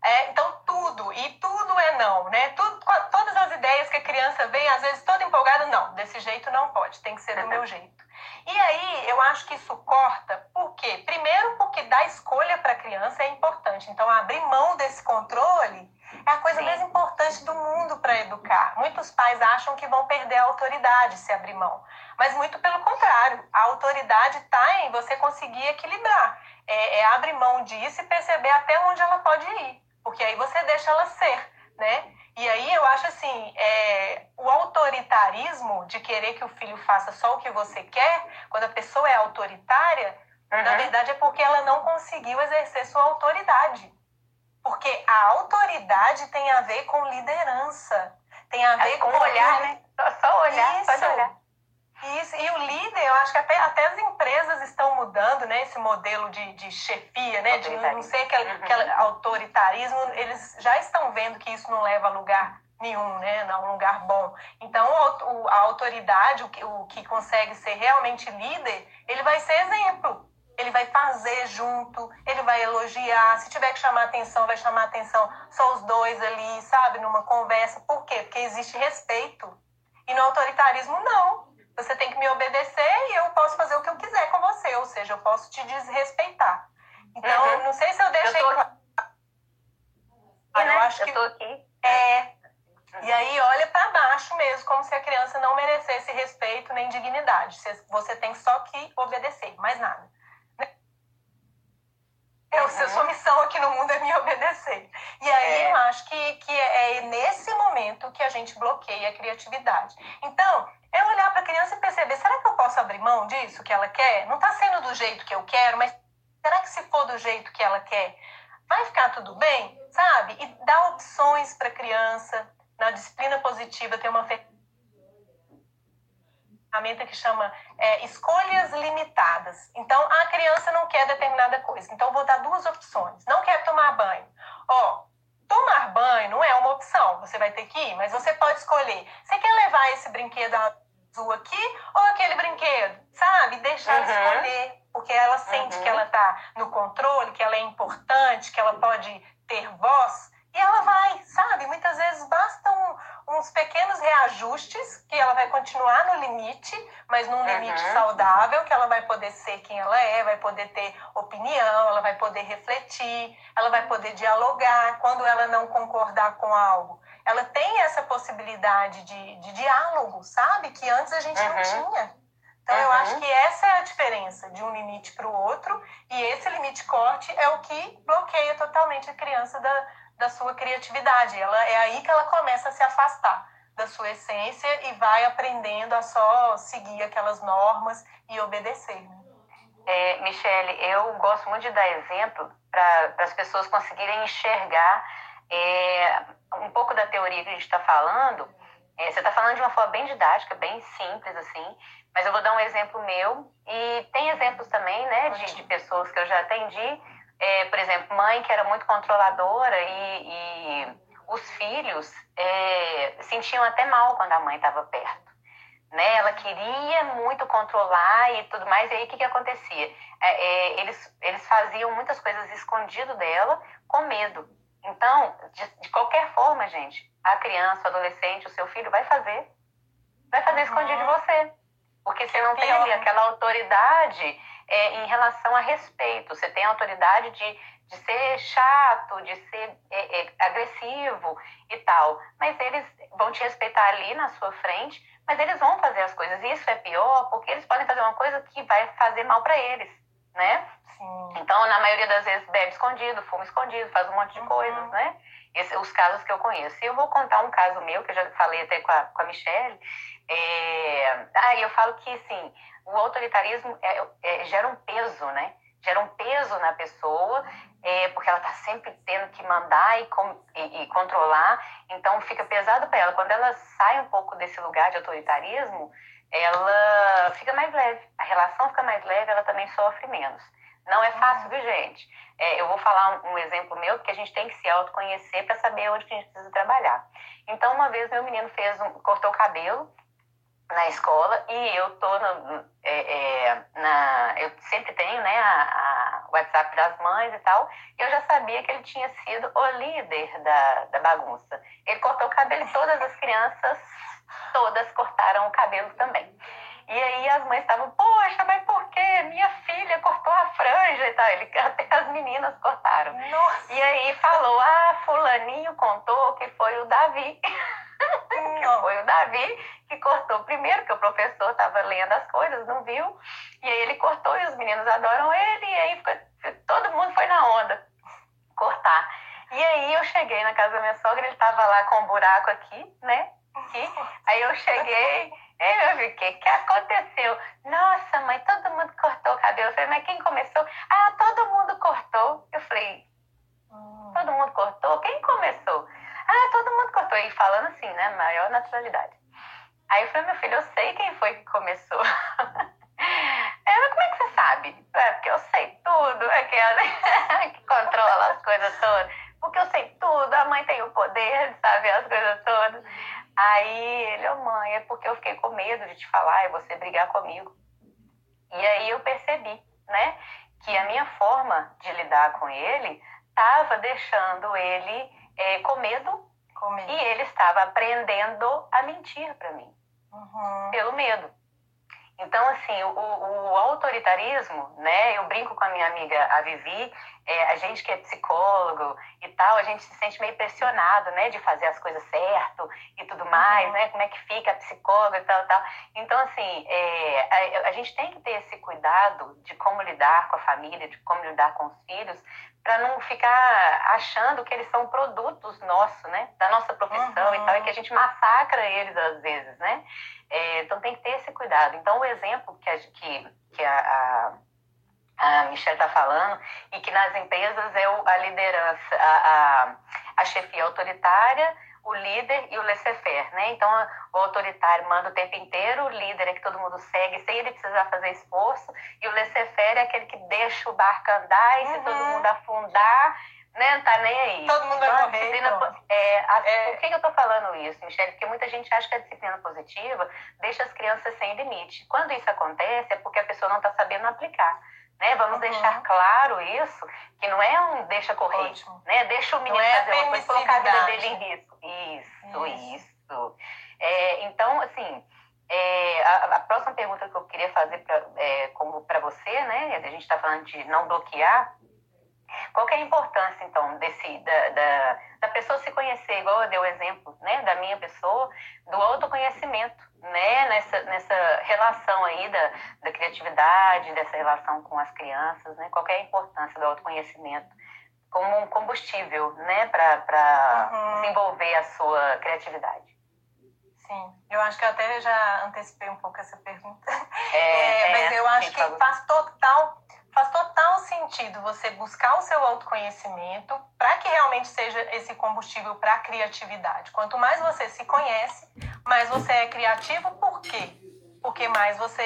É, então, tudo, e tudo é não, né? Tudo, todas as ideias que a criança vem, às vezes toda empolgada, não, desse jeito não pode, tem que ser do meu jeito. E aí, eu acho que isso corta, por quê? Primeiro, porque dar escolha para a criança é importante. Então, abrir mão desse controle é a coisa Sim. mais importante do mundo para educar. Muitos pais acham que vão perder a autoridade se abrir mão, mas muito pelo contrário. A autoridade está em você conseguir equilibrar. É, é abrir mão disso e perceber até onde ela pode ir, porque aí você deixa ela ser, né? E aí eu acho assim, é, o autor, autoritarismo de querer que o filho faça só o que você quer, quando a pessoa é autoritária, uhum. na verdade é porque ela não conseguiu exercer sua autoridade. Porque a autoridade tem a ver com liderança, tem a ver é com, com olhar, né? Só, só olhar, Isso. só olhar. Isso, e o líder, eu acho que até, até as empresas estão mudando, né? Esse modelo de, de chefia, né? De não ser aquele, uhum. aquele autoritarismo, eles já estão vendo que isso não leva a lugar nenhum, né? Não um lugar bom. Então, a autoridade, o que, o que consegue ser realmente líder, ele vai ser exemplo. Ele vai fazer junto, ele vai elogiar. Se tiver que chamar atenção, vai chamar atenção. Só os dois ali, sabe? Numa conversa. Por quê? Porque existe respeito. E no autoritarismo, não você tem que me obedecer e eu posso fazer o que eu quiser com você, ou seja, eu posso te desrespeitar. Então, uhum. não sei se eu deixei eu tô... Ah, eu acho eu que tô aqui. é. E aí olha para baixo mesmo, como se a criança não merecesse respeito nem dignidade. Você tem só que obedecer, mais nada. Eu, uhum. Sua missão aqui no mundo é me obedecer. E aí é. eu acho que, que é nesse momento que a gente bloqueia a criatividade. Então, é olhar para a criança e perceber: será que eu posso abrir mão disso que ela quer? Não está sendo do jeito que eu quero, mas será que se for do jeito que ela quer, vai ficar tudo bem? Sabe? E dar opções para a criança. Na disciplina positiva tem uma ferramenta que chama é, escolhas limitadas. Então, a criança não quer determinada coisa. Então, vou dar duas opções. Não quer tomar banho. Ó, tomar banho não é uma opção. Você vai ter que ir, mas você pode escolher. Você quer levar esse brinquedo azul aqui ou aquele brinquedo? Sabe? Deixar uhum. ela escolher. Porque ela sente uhum. que ela está no controle, que ela é importante, que ela pode ter voz. E ela vai, sabe? Muitas vezes bastam uns pequenos reajustes que ela vai continuar no limite, mas num limite uhum. saudável, que ela vai poder ser quem ela é, vai poder ter opinião, ela vai poder refletir, ela vai poder dialogar quando ela não concordar com algo. Ela tem essa possibilidade de, de diálogo, sabe? Que antes a gente uhum. não tinha. Então, uhum. eu acho que essa é a diferença de um limite para o outro, e esse limite corte é o que bloqueia totalmente a criança da, da sua criatividade. Ela é aí que ela começa a se afastar da sua essência e vai aprendendo a só seguir aquelas normas e obedecer. Né? É, Michele, eu gosto muito de dar exemplo para as pessoas conseguirem enxergar é, um pouco da teoria que a gente está falando. É, você está falando de uma forma bem didática, bem simples, assim, mas eu vou dar um exemplo meu. E tem exemplos também, né, de, de pessoas que eu já atendi é, por exemplo, mãe que era muito controladora e, e os filhos é, sentiam até mal quando a mãe estava perto. Né? Ela queria muito controlar e tudo mais, e aí o que, que acontecia? É, é, eles, eles faziam muitas coisas escondido dela com medo. Então, de, de, qualquer forma, gente, a criança, o adolescente, o seu filho vai fazer. Vai fazer uhum. escondido de você. Porque você não tem ali aquela autoridade é, em relação a respeito. Você tem autoridade de, de ser chato, de ser é, é, agressivo e tal. Mas eles vão te respeitar ali na sua frente, mas eles vão fazer as coisas. E isso é pior porque eles podem fazer uma coisa que vai fazer mal para eles, né? Sim. Então, na maioria das vezes, bebe escondido, fuma escondido, faz um monte de uhum. coisas, né? Esses, os casos que eu conheço. E eu vou contar um caso meu, que eu já falei até com a, com a Michelle. É... Ah, eu falo que, assim, o autoritarismo é, é, gera um peso, né? Gera um peso na pessoa, é, porque ela está sempre tendo que mandar e, com, e, e controlar, então fica pesado para ela. Quando ela sai um pouco desse lugar de autoritarismo, ela fica mais leve, a relação fica mais leve, ela também sofre menos. Não é fácil, viu, gente? É, eu vou falar um, um, exemplo meu, porque a gente tem que se autoconhecer para saber onde a gente precisa trabalhar. Então, uma vez meu menino fez um, cortou o cabelo na escola e eu tô no, é, é, na, eu sempre tenho né a, a, WhatsApp das mães e tal e eu já sabia que ele tinha sido o líder da, da bagunça ele cortou o cabelo e todas as crianças todas cortaram o cabelo também. E aí as mães estavam poxa mas por que minha filha cortou a franja e tal. Ele até as meninas cortaram. Nossa. e aí falou ah fulaninho contou que foi o Davi. Que foi o Davi que cortou. Primeiro, que o professor estava lendo as coisas, não viu, e aí ele cortou e os meninos adoram ele, e aí todo mundo foi na onda cortar. E aí eu cheguei na casa da minha sogra, ele estava lá com um buraco aqui, né? Aqui. Aí eu cheguei, eu vi, o que, que aconteceu? Nossa, mãe, todo mundo cortou o cabelo. Eu falei, mas quem começou? Ah, todo mundo cortou. Eu falei, hum. todo mundo cortou? Quem começou? Ah, todo mundo cortou. E falando assim, né, maior naturalidade. Aí eu falei, meu filho, eu sei quem foi que começou. Ela, como é que você sabe? É, porque eu sei tudo, aquela que controla as coisas todas. Porque eu sei tudo, a mãe tem o poder de saber as coisas todas. Aí ele, ô oh, mãe, é porque eu fiquei com medo de te falar e você brigar comigo. E aí eu percebi, né, que a minha forma de lidar com ele estava deixando ele é, com, medo, com medo e ele estava aprendendo a mentir para mim uhum. pelo medo. Então, assim, o, o, autoritarismo, né? Eu brinco com a minha amiga, a Vivi, é, a gente que é psicólogo e tal, a gente se sente meio pressionado, né? De fazer as coisas certo e tudo mais, uhum. né? Como é que fica a psicóloga e tal, tal. Então, assim, é, a, a gente tem que ter esse cuidado de como lidar com a família, de como lidar com os filhos, para não ficar achando que eles são produtos nossos, né? Da nossa profissão uhum. e tal, e que a gente massacra eles às vezes, né? É, então tem que ter esse cuidado. Então o exemplo que a, que, que a, a, a Michelle está falando, e que nas empresas é a liderança, a, a, a chefia autoritária, o líder e o laissez-faire, né? Então, o autoritário manda o tempo inteiro, o líder é que todo mundo segue sem ele precisar fazer esforço, e o laissez-faire é aquele que deixa o barco andar e uhum. se todo mundo afundar, né, não tá nem aí. Todo mundo então, vai morrer. Disciplina, é, a, é... Por que, que eu tô falando isso, Michelle? Porque muita gente acha que a disciplina positiva deixa as crianças sem limite. Quando isso acontece, é porque a pessoa não está sabendo aplicar. Né? Vamos uhum. deixar claro isso, que não é um deixa correr, Ótimo. né? Deixa o menino é fazer uma coisa e colocar a vida dele em risco. Isso, isso. isso. É, então, assim, é, a, a, próxima pergunta que eu queria fazer para é, você, né? A gente está falando de não bloquear. Qual é a importância, então, desse, da, da, da, pessoa se conhecer, igual eu dei o exemplo, né, da minha pessoa, do autoconhecimento, né, nessa, nessa relação aí da, da criatividade, dessa relação com as crianças, né, qual é a importância do autoconhecimento como um combustível, né, para uhum. desenvolver a sua criatividade. Sim, eu acho que eu até já antecipei um pouco essa pergunta, é, é, mas eu acho que faz total faz total sentido você buscar o seu autoconhecimento para que realmente seja esse combustível para a criatividade. Quanto mais você se conhece, mais você é criativo. Por quê? Porque mais você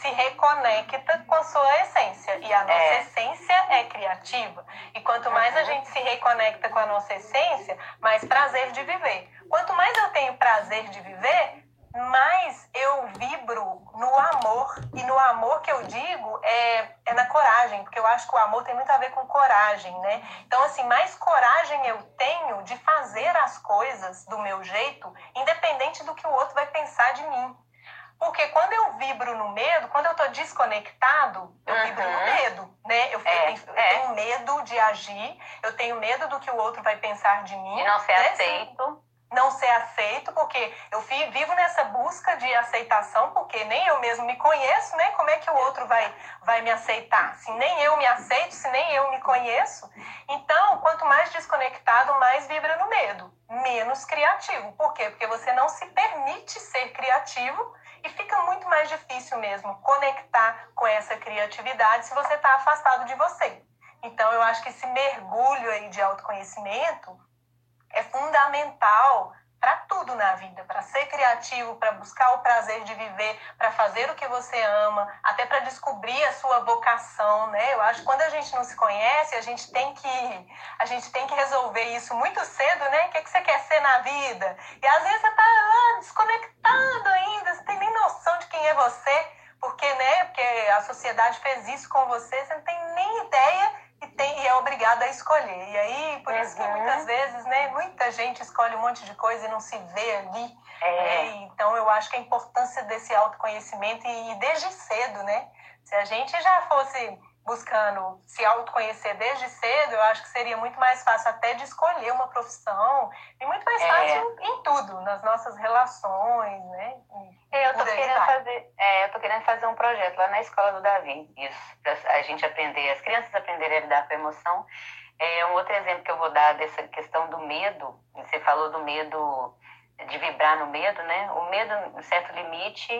se reconecta com a sua essência. E a nossa é. essência é criativa. E quanto mais a uhum. gente se reconecta com a nossa essência, mais prazer de viver. Quanto mais eu tenho prazer de viver, mais eu vibro no amor. E no amor que eu digo é, é na coragem, porque eu acho que o amor tem muito a ver com coragem, né? Então, assim, mais coragem eu tenho de fazer as coisas do meu jeito, independente do que o outro vai pensar de mim. Porque quando eu vibro no medo, quando eu tô desconectado, eu uhum. vibro no medo, né? Eu, é, eu, eu é. tenho medo de agir, eu tenho medo do que o outro vai pensar de mim. E não ser né? aceito não ser aceito, porque eu vivo nessa busca de aceitação, porque nem eu mesmo me conheço, né? Como é que o outro vai, vai me aceitar? Se nem eu me aceito, se nem eu me conheço. Então, quanto mais desconectado, mais vibra no medo, menos criativo. Por quê? Porque você não se permite ser criativo e fica muito mais difícil mesmo conectar com essa criatividade se você está afastado de você. Então, eu acho que esse mergulho aí de autoconhecimento é fundamental para tudo na vida, para ser criativo, para buscar o prazer de viver, para fazer o que você ama, até para descobrir a sua vocação, né? Eu acho que quando a gente não se conhece, a gente tem que a gente tem que resolver isso muito cedo, né? O que, é que você quer ser na vida? E às vezes você tá lá desconectado ainda, você tem nem noção de quem é você, porque, né? Porque a sociedade fez isso com você, você não tem nem ideia e, tem, e é obrigada a escolher. E aí, por uhum. isso que muitas vezes, né, muita gente escolhe um monte de coisa e não se vê ali. É. Né? Então, eu acho que a importância desse autoconhecimento, e, e desde cedo, né? Se a gente já fosse buscando se autoconhecer desde cedo, eu acho que seria muito mais fácil até de escolher uma profissão e muito mais é. fácil em tudo, nas nossas relações, né? É, eu tô querendo fazer, é, eu tô querendo fazer um projeto lá na escola do Davi, isso, para a gente aprender, as crianças aprenderem a lidar com a emoção. É um outro exemplo que eu vou dar dessa questão do medo. Você falou do medo de vibrar no medo, né? O medo, em certo limite,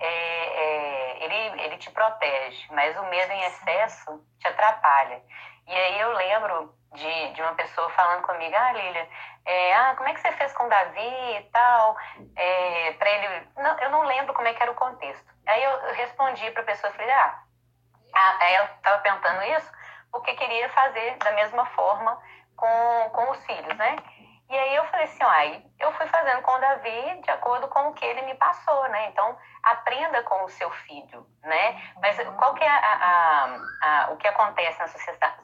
é, é, ele, ele te protege, mas o medo em excesso te atrapalha. E aí eu lembro de, de uma pessoa falando comigo, ah, Lília, é, ah, como é que você fez com o Davi e tal? É, para ele, não, eu não lembro como é que era o contexto. Aí eu respondi para a pessoa, falei, ah, aí ela estava perguntando isso porque queria fazer da mesma forma com, com os filhos, né? E aí eu falei assim, ó, eu fui fazendo com o Davi de acordo com o que ele me passou, né? Então, aprenda com o seu filho, né? Mas qual que é a, a, a, o que acontece na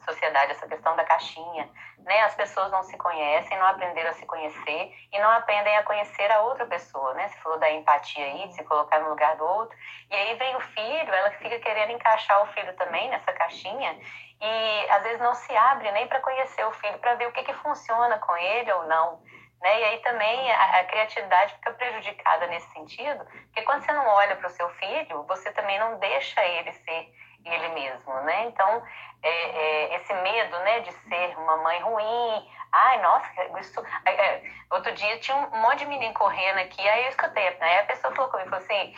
sociedade, essa questão da caixinha, né? As pessoas não se conhecem, não aprenderam a se conhecer e não aprendem a conhecer a outra pessoa, né? Você falou da empatia aí, de se colocar no lugar do outro. E aí vem o filho, ela fica querendo encaixar o filho também nessa caixinha e às vezes não se abre nem para conhecer o filho, para ver o que, que funciona com ele ou não. Né? E aí também a, a, criatividade fica prejudicada nesse sentido, porque quando você não olha para o seu filho, você também não deixa ele ser ele mesmo, né? Então, é, é, esse medo, né, de ser uma mãe ruim, ai, nossa, isso... É, outro dia tinha um monte de menino correndo aqui, aí eu escutei, né? a pessoa falou comigo, falou assim,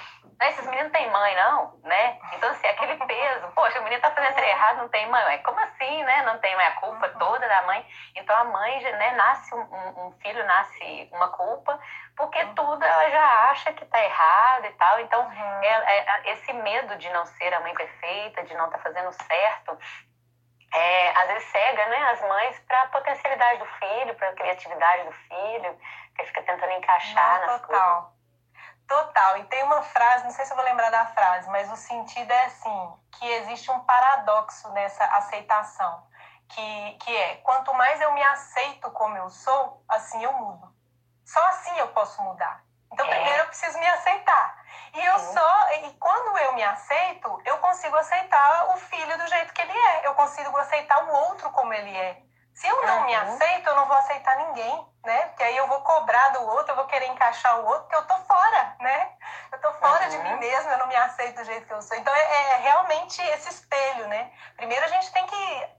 esses meninos não têm mãe, não, né? Então, assim, aquele peso, poxa, o menino tá fazendo errado, não tem mãe. Como assim, né? Não tem mãe, a culpa toda da mãe. Então, a mãe, né, nasce um, um filho, nasce uma culpa, porque tudo ela já acha que tá errado e tal. Então, uhum. é, é, esse medo de não ser a mãe perfeita, de não estar tá fazendo certo, é, às vezes cega né, as mães para a potencialidade do filho, para a criatividade do filho, que fica tentando encaixar não, nas total. coisas. Total. E tem uma frase, não sei se eu vou lembrar da frase, mas o sentido é assim, que existe um paradoxo nessa aceitação, que, que é, quanto mais eu me aceito como eu sou, assim eu mudo. Só assim eu posso mudar. Então, é. primeiro eu preciso me aceitar. E eu Sim. só, e quando eu me aceito, eu consigo aceitar o filho do jeito que ele é. Eu consigo aceitar o outro como ele é. Se eu não uhum. me aceito, eu não vou aceitar ninguém, né? Porque aí eu vou cobrar do outro, eu vou querer encaixar o outro, porque eu tô fora, né? Eu tô fora uhum. de mim uhum. mesma, eu não me aceito do jeito que eu sou. Então é, é realmente esse espelho, né? Primeiro a gente tem que,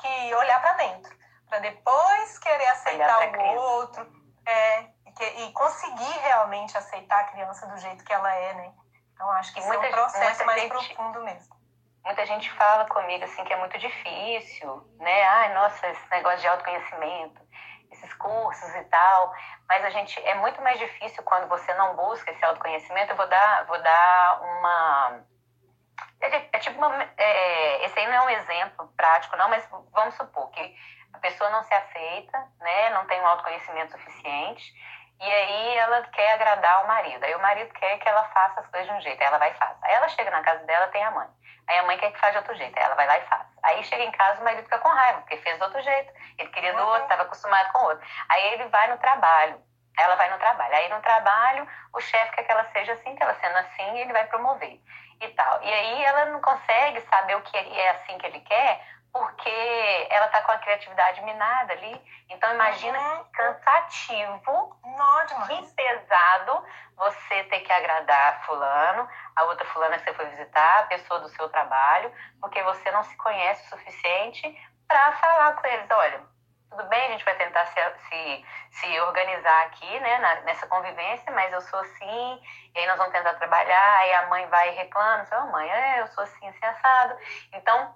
que olhar para dentro, para depois querer aceitar o outro, é, que, e, conseguir realmente aceitar a criança do jeito que ela é, né? Então acho que isso muita, é um processo mais gente... profundo mesmo muita gente fala comigo assim que é muito difícil, né? Ai, nossa, esse negócio de autoconhecimento, esses cursos e tal, mas a gente é muito mais difícil quando você não busca esse autoconhecimento. Eu vou dar, vou dar uma é, é tipo uma, é, esse aí não é um exemplo prático não, mas vamos supor que a pessoa não se aceita, né? Não tem um autoconhecimento suficiente. E aí ela quer agradar o marido. Aí o marido quer que ela faça as coisas de um jeito. Aí ela vai e faz. Aí ela chega na casa dela, tem a mãe. Aí a mãe quer que faça de outro jeito, aí ela vai lá e faz. Aí chega em casa, o marido fica com raiva, porque fez do outro jeito. Ele queria do uhum. outro, estava acostumado com o outro. Aí ele vai no trabalho, ela vai no trabalho. Aí no trabalho, o chefe quer que ela seja assim, que ela sendo assim, ele vai promover e tal. E aí ela não consegue saber o que é assim que ele quer, porque ela tá com a criatividade minada ali. Então imagina uhum. que cansativo, Não, que pesado você ter que agradar fulano, a outra fulana que você foi visitar, a pessoa do seu trabalho, porque você não se conhece o suficiente para falar com eles, olha, tudo bem, a gente vai tentar se, se, se organizar aqui, né, na, nessa convivência, mas eu sou assim, e aí nós vamos tentar trabalhar, aí a mãe vai e reclama, oh, mãe, é, eu sou assim, assim, assado. Então,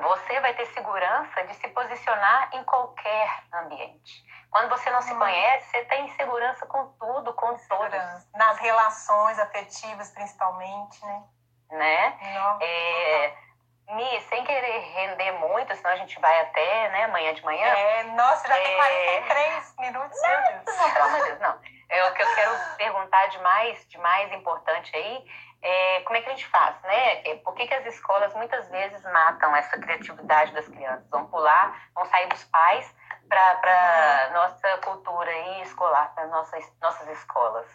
você vai ter segurança de se posicionar em qualquer ambiente. Quando você não se hum. conhece, você tem insegurança com tudo, com todos. Nas relações afetivas, principalmente, né? Né? Não, é, Mi, sem querer render muito, senão a gente vai até né, amanhã de manhã. É, nossa, já é... tem 43 minutos, não, meu Deus. Não, pelo amor de Deus, não. É, o que eu quero perguntar de mais, de mais importante aí é, como é que a gente faz, né? É, por que, que as escolas muitas vezes matam essa criatividade das crianças? Vão pular, vão sair dos pais para a nossa cultura escolar, para nossas nossas escolas.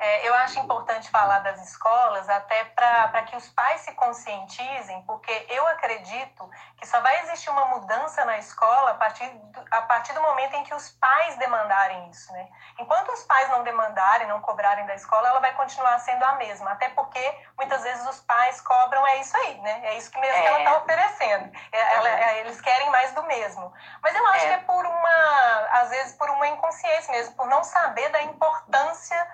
É, eu acho importante falar das escolas até para que os pais se conscientizem, porque eu acredito que só vai existir uma mudança na escola a partir do, a partir do momento em que os pais demandarem isso, né? Enquanto os pais não demandarem, não cobrarem da escola, ela vai continuar sendo a mesma, até porque muitas vezes os pais cobram é isso aí, né? É isso que mesmo é. que ela está é. oferecendo. É, ela, é, eles querem mais do mesmo. Mas eu acho é. que é por uma, às vezes por uma inconsciência mesmo, por não saber da importância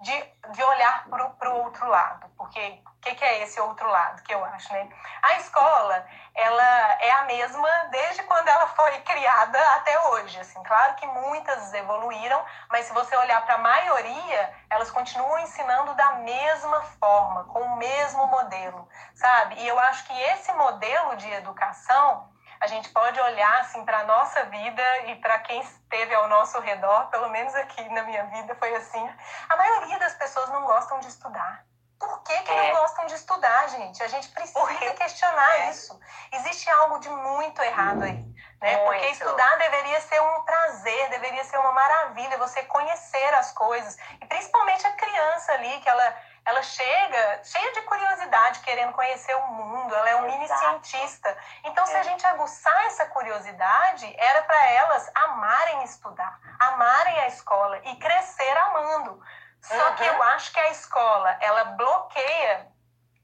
de, de olhar para o outro lado, porque o que, que, é esse outro lado que eu acho, né? A escola, ela é a mesma desde quando ela foi criada até hoje, assim, claro que muitas evoluíram, mas se você olhar para a maioria, elas continuam ensinando da mesma forma, com o mesmo modelo, sabe? E eu acho que esse modelo de educação a gente pode olhar assim para a nossa vida e para quem esteve ao nosso redor, pelo menos aqui na minha vida foi assim. A maioria das pessoas não gostam de estudar. Por que, que é. não gostam de estudar, gente? A gente precisa questionar é. isso. Existe algo de muito errado aí. Né? Porque estudar deveria ser um prazer, deveria ser uma maravilha, você conhecer as coisas. E principalmente a criança ali, que ela ela chega cheia de curiosidade, querendo conhecer o mundo, ela é um mini cientista. Então, é. se a é. gente aguçar essa curiosidade, era para elas amarem estudar, amarem a escola e crescer amando. Só uhum. que eu acho que a escola, ela bloqueia,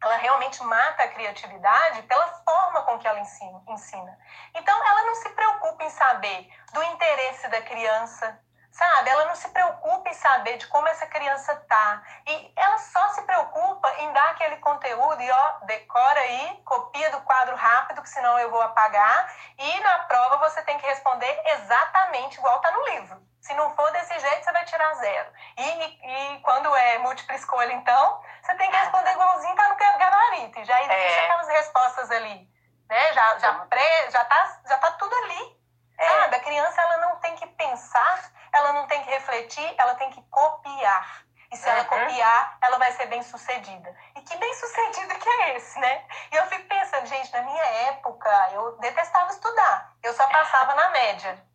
ela realmente mata a criatividade pela forma com que ela ensina. Então, ela não se preocupa em saber do interesse da criança, sabe? Ela não se preocupa em saber de como essa criança tá. E ela só se preocupa em dar aquele conteúdo e, ó, decora aí, copia do quadro rápido, que senão eu vou apagar. E na prova você tem que responder exatamente igual tá no livro. Se não for desse jeito, você vai tirar zero. E, e, e quando é múltipla escolha, então, você tem que responder igualzinho tá no gabarito. E já existe é. aquelas respostas ali. Né? Já, já, pré, já, tá, já tá tudo ali. É. Sabe? A criança ela não tem que pensar ela não tem que refletir, ela tem que copiar. E se uhum. ela copiar, ela vai ser bem sucedida. E que bem sucedido que é esse, né? E eu fico pensando, gente, na minha época, eu detestava estudar. Eu só passava na média.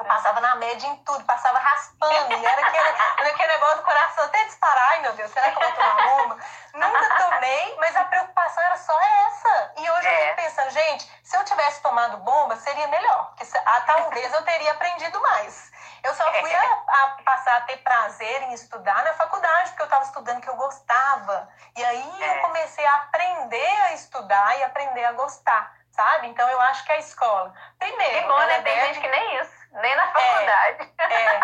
Eu passava na média em tudo, passava raspando. E era aquele, era aquele negócio do coração até disparar. Ai, meu Deus, será que eu vou tomar uma? Nunca tomei, mas a preocupação era só essa. E hoje é. eu fico pensando, gente, se eu tivesse tomado bomba, seria melhor. Porque ah, talvez eu teria aprendido mais. Eu só fui a, a, passar a ter prazer em estudar na faculdade, porque eu estava estudando que eu gostava. E aí é. eu comecei a aprender a estudar e aprender a gostar, sabe? Então eu acho que a escola. Primeiro. Que bom, né? Tem gente que nem isso, nem na faculdade. É. é.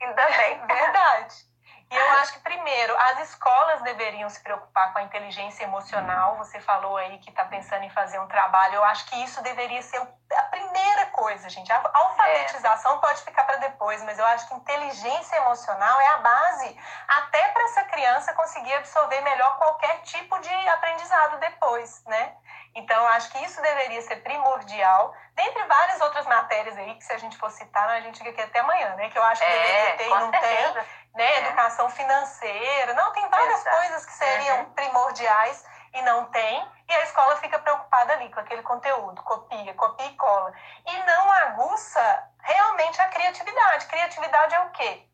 Ainda bem. Verdade. E eu acho que, primeiro, as escolas deveriam se preocupar com a inteligência emocional. Você falou aí que está pensando em fazer um trabalho. Eu acho que isso deveria ser a primeira coisa, gente. A alfabetização é. pode ficar para depois, mas eu acho que inteligência emocional é a base até para essa criança conseguir absorver melhor qualquer tipo de aprendizado depois, né? Então, eu acho que isso deveria ser primordial, dentre várias outras matérias aí, que se a gente for citar, a gente fica aqui até amanhã, né? Que eu acho que é, deveria ter e não certeza. tem, né? É. Educação financeira, não, tem várias Exato. coisas que seriam uhum. primordiais e não tem, e a escola fica preocupada ali com aquele conteúdo, copia, copia e cola. E não aguça realmente a criatividade. Criatividade é o quê?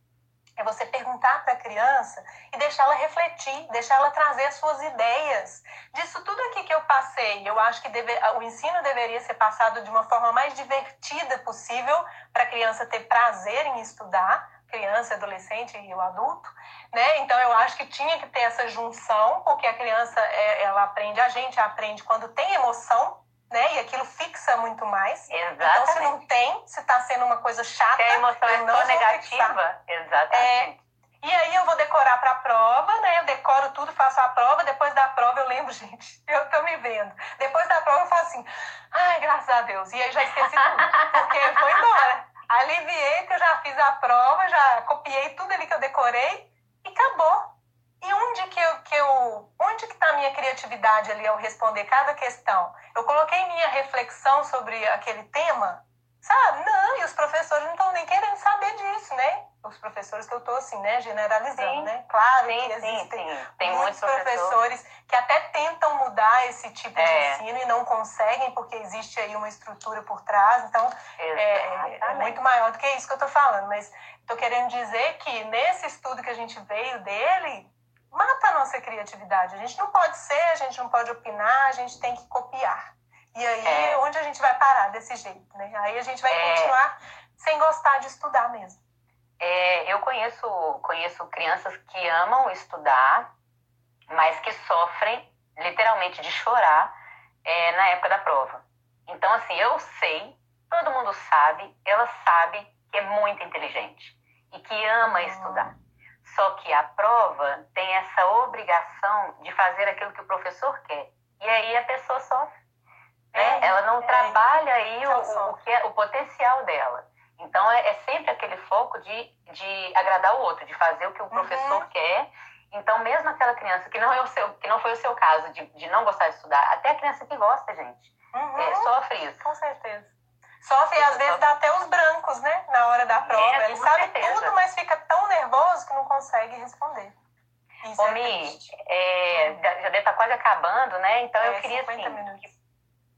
É você perguntar para a criança e deixá-la refletir, deixá-la trazer as suas ideias. Disso tudo aqui que eu passei, eu acho que deve, o ensino deveria ser passado de uma forma mais divertida possível para a criança ter prazer em estudar, criança, adolescente e o adulto, né? Então eu acho que tinha que ter essa junção, porque a criança é, ela aprende, a gente aprende quando tem emoção, né? E aquilo fixa muito mais. Exatamente. Então, se não tem, se está sendo uma coisa chata. Se a emoção é só negativa. Exatamente. É, e aí eu vou decorar para a prova, né? Eu decoro tudo, faço a prova. Depois da prova eu lembro, gente, eu tô me vendo. Depois da prova eu faço assim, ai, graças a Deus. E aí já esqueci tudo, porque foi embora. Aliviei que eu já fiz a prova, já copiei tudo ali que eu decorei e acabou. E onde que eu, que eu onde que está a minha criatividade ali ao responder cada questão? Eu coloquei minha reflexão sobre aquele tema, sabe? Não, e os professores não estão nem querendo saber disso, né? os professores que eu estou assim, né, generalizando, sim. né? Claro sim, que existem sim, Tem muitos professores que até tentam mudar esse tipo é. de ensino e não conseguem porque existe aí uma estrutura por trás, então é, é, muito maior do que isso que eu estou falando, mas estou querendo dizer que nesse estudo que a gente veio dele, mata a nossa criatividade. A gente não pode ser, a gente não pode opinar, a gente tem que copiar. E aí, é. onde a gente vai parar desse jeito, né? Aí a gente vai é. continuar sem gostar de estudar mesmo. É, eu conheço, conheço crianças que amam estudar, mas que sofrem literalmente de chorar é, na época da prova. Então, assim, eu sei, todo mundo sabe, ela sabe que é muito inteligente e que ama uhum. estudar. Só que a prova tem essa obrigação de fazer aquilo que o professor quer. E aí a pessoa sofre. Né? É, ela não é, trabalha aí o, o, que é, o potencial dela. Então é, é, sempre aquele foco de, de agradar o outro, de fazer o que o professor uhum. quer. Então, mesmo aquela criança que não, é o seu, que não foi o seu caso, de, de não gostar de estudar, até a criança que gosta, gente, uhum. é, sofre isso. Com certeza. Sofre e às vezes dá até os brancos, né? Na hora da prova. É, Ele sabe certeza. tudo, mas fica tão nervoso que não consegue responder. Isso Ô, é Mi, é, já deve estar tá quase acabando, né? Então eu é, queria assim. Minutos.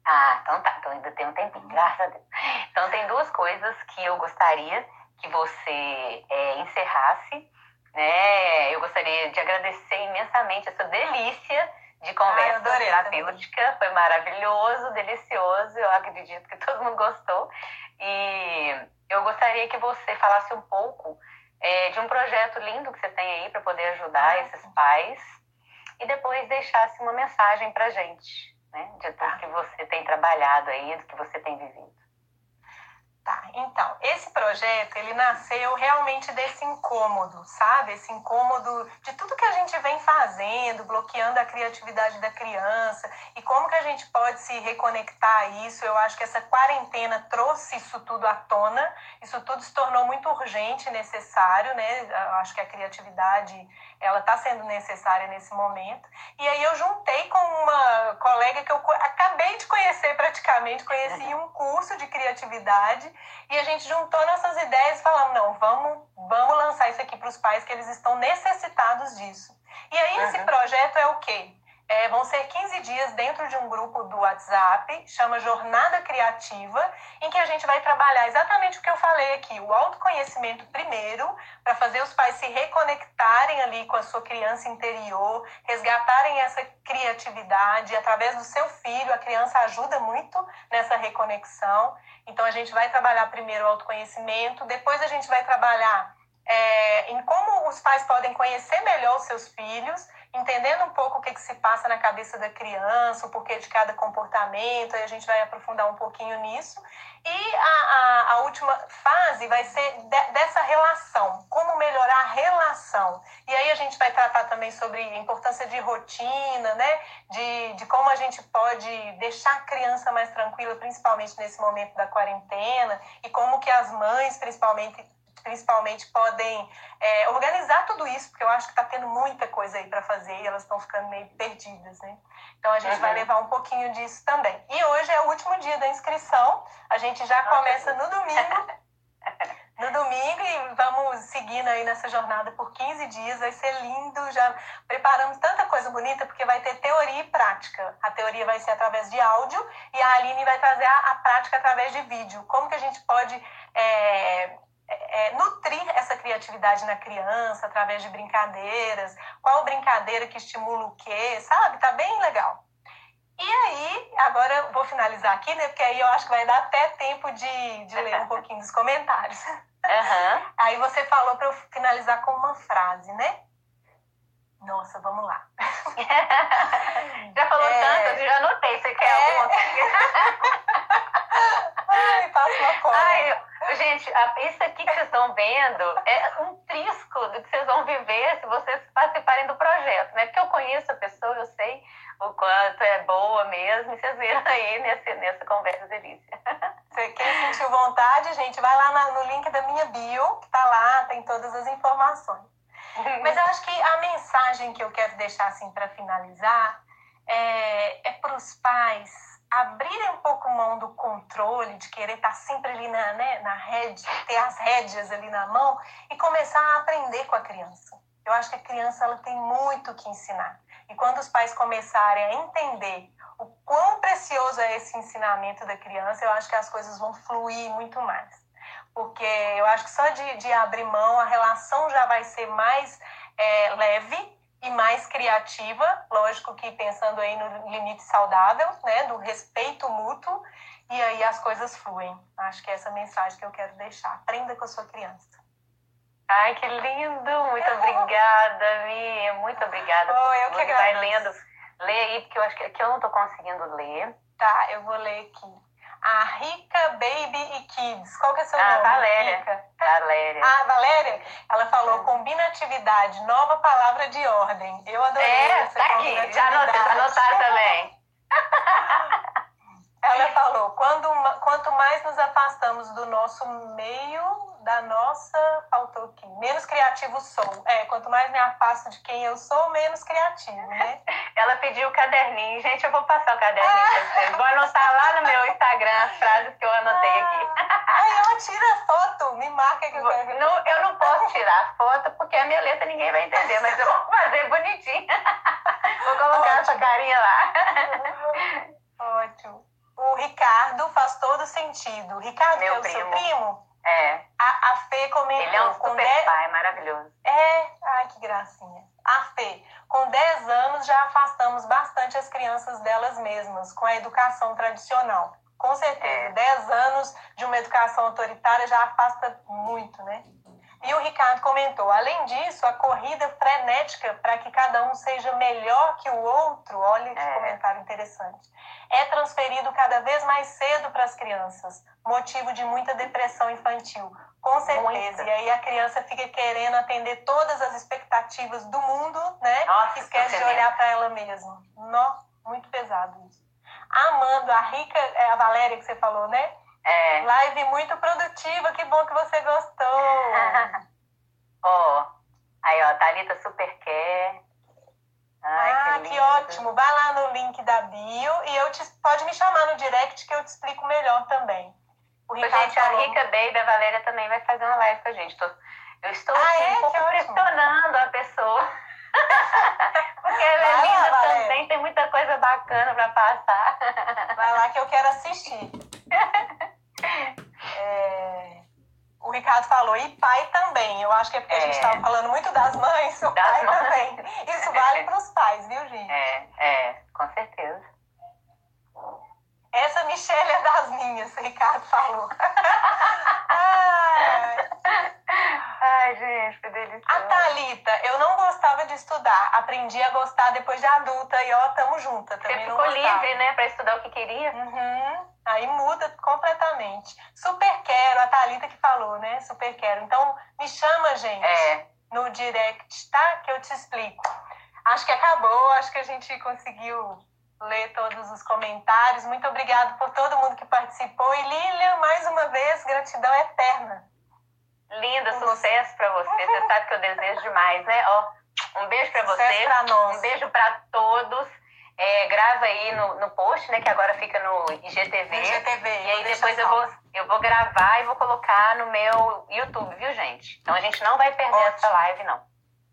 Ah, então tá. Então ainda tem um tempinho, graças a Deus. Então tem duas coisas que eu gostaria que você é, encerrasse. Né? Eu gostaria de agradecer imensamente essa delícia de conversa ah, terapêutica. Foi maravilhoso, delicioso. Eu acredito que todo mundo gostou. E eu gostaria que você falasse um pouco é, de um projeto lindo que você tem aí para poder ajudar esses pais e depois deixasse uma mensagem para gente né? De tudo que você tem trabalhado aí, do que você tem vivido. Tá, então, esse projeto, ele nasceu realmente desse incômodo, sabe? Esse incômodo de tudo que a gente vem fazendo, bloqueando a criatividade da criança e como que a gente pode se reconectar a isso. Eu acho que essa quarentena trouxe isso tudo à tona, isso tudo se tornou muito urgente e necessário, né? Eu acho que a criatividade, ela está sendo necessária nesse momento. E aí eu juntei com uma colega que eu acabei de conhecer praticamente, conheci um curso de criatividade e a gente juntou nossas ideias e falamos, não, vamos, vamos lançar isso aqui para os pais que eles estão necessitados disso. E aí esse uhum. projeto é o quê? É, vão ser 15 dias dentro de um grupo do WhatsApp, chama Jornada Criativa, em que a gente vai trabalhar exatamente o que eu falei aqui: o autoconhecimento primeiro, para fazer os pais se reconectarem ali com a sua criança interior, resgatarem essa criatividade através do seu filho. A criança ajuda muito nessa reconexão. Então, a gente vai trabalhar primeiro o autoconhecimento, depois a gente vai trabalhar é, em como os pais podem conhecer melhor os seus filhos entendendo um pouco o que, que se passa na cabeça da criança, o porquê de cada comportamento, aí a gente vai aprofundar um pouquinho nisso. E a, a, a última fase vai ser de, dessa relação, como melhorar a relação. E aí a gente vai tratar também sobre a importância de rotina, né? De, de como a gente pode deixar a criança mais tranquila, principalmente nesse momento da quarentena, e como que as mães, principalmente, principalmente podem é, organizar tudo isso, porque eu acho que está tendo muita coisa aí para fazer e elas estão ficando meio perdidas, né? Então a gente uhum. vai levar um pouquinho disso também. E hoje é o último dia da inscrição, a gente já começa no domingo. no domingo e vamos seguindo aí nessa jornada por 15 dias, vai ser lindo, já preparamos tanta coisa bonita, porque vai ter teoria e prática. A teoria vai ser através de áudio e a Aline vai trazer a, a prática através de vídeo. Como que a gente pode é, é, nutrir essa criatividade na criança através de brincadeiras, qual brincadeira que estimula o quê, sabe? Tá bem legal. E aí, agora eu vou finalizar aqui, né? Porque aí eu acho que vai dar até tempo de, de ler um pouquinho dos comentários. Uhum. Aí você falou para eu finalizar com uma frase, né? Nossa, vamos lá. já falou é... tanto, eu já anotei. Você quer é... alguma? Ai, passa uma coisa. Ai, Gente, isso aqui que vocês estão vendo é um trisco do que vocês vão viver se vocês participarem do projeto, né? Porque eu conheço a pessoa, eu sei o quanto é boa mesmo, e vocês viram aí nesse, nessa conversa delícia. Você quer sentir vontade, gente? Vai lá no link da minha bio, que tá lá, tem todas as informações. Mas eu acho que a mensagem que eu quero deixar assim para finalizar é, é para os pais abrirem um pouco mão do controle, de querer estar sempre ali na, né, na rede, ter as rédeas ali na mão e começar a aprender com a criança. Eu acho que a criança ela tem muito que ensinar. E quando os pais começarem a entender o quão precioso é esse ensinamento da criança, eu acho que as coisas vão fluir muito mais. Porque eu acho que só de, de abrir mão, a relação já vai ser mais é, leve e mais criativa, lógico que pensando aí no limite saudável, né, do respeito mútuo, e aí as coisas fluem. Acho que é essa mensagem que eu quero deixar. Aprenda com a sua criança. Ai, que lindo! Muito obrigada, Mi. Muito obrigada. Oh, eu que agradeço. Vai lendo. Lê aí, porque eu acho que aqui eu não estou conseguindo ler. Tá, eu vou ler aqui. A Rica Baby e Kids. Qual que é seu ah, nome? Valéria. Rica? Valéria. Ah, Valéria? Ela falou combinatividade, nova palavra de ordem. Eu adorei é, essa tá aqui. Já anotei, anotado também. Ela falou, quando, quanto mais nos afastamos do nosso meio, da nossa. Faltou aqui. Menos criativo sou. É, quanto mais me afasto de quem eu sou, menos criativo, né? Ela pediu o caderninho. Gente, eu vou passar o caderninho pra vocês. Vou anotar lá no meu Instagram as frases que eu anotei aqui. Ai, ela tira foto, me marca que eu quero. Não, eu não posso tirar foto porque a minha letra ninguém vai entender, mas eu vou fazer bonitinho. Vou colocar essa carinha lá. Ótimo. O Ricardo faz todo sentido. Ricardo, meu que é o seu primo? É. A, a Fê comentou. Ele é um super dez... pai, maravilhoso. É, ai que gracinha. A Fê, com 10 anos já afastamos bastante as crianças delas mesmas com a educação tradicional. Com certeza, é. 10 anos de uma educação autoritária já afasta muito, né? E o Ricardo comentou: além disso, a corrida frenética para que cada um seja melhor que o outro, olha que é. comentário interessante, é transferido cada vez mais cedo para as crianças, motivo de muita depressão infantil. Com certeza. Muita. E aí a criança fica querendo atender todas as expectativas do mundo, né? Nossa, esquece de olhar para ela mesma. Nó, muito pesado isso. Amando, a Rica, é a Valéria que você falou, né? É. Live muito produtiva, que bom que você gostou. Ó, oh, aí ó, Thalita super quer. Ai, ah, que, que, ótimo. Vai lá no link da bio e eu te, pode me chamar no direct que eu te explico melhor também. O Ricardo gente, falou... a Rica Baby, a Valéria também vai fazer uma live com a gente. Tô, eu estou ah, assim, é? um pouco pressionando a pessoa. Porque ela é linda também, tem muita coisa bacana para passar. Vai lá que eu quero assistir. É, o Ricardo falou, e pai também. Eu acho que é porque é. a gente estava é. falando muito das mães, o das pai mães. também. Isso vale para os pais, viu, gente? É, é, com certeza. Essa Michelle é das minhas, o Ricardo falou. Ai. Ai, gente, que delícia. A Thalita, eu não gostava de estudar. Aprendi a gostar depois de adulta e ó, tamo junta. Também Você ficou livre, né, para estudar o que queria. Uhum. Aí muda completamente. Super quero, a Thalita que falou, né? Super quero. Então, me chama, gente, é. no direct, tá? Que eu te explico. Acho que acabou, acho que a gente conseguiu ler todos os comentários. Muito obrigada por todo mundo que participou. E Lilian, mais uma vez, gratidão eterna. Linda, sucesso para você. Você sabe que eu desejo demais, né? Ó, um beijo para você. Pra nós. Um beijo para todos. É, grava aí no, no post, né? Que agora fica no IGTV. IGTV. E aí depois eu vou, eu vou gravar e vou colocar no meu YouTube, viu, gente? Então a gente não vai perder Ótimo. essa live, não.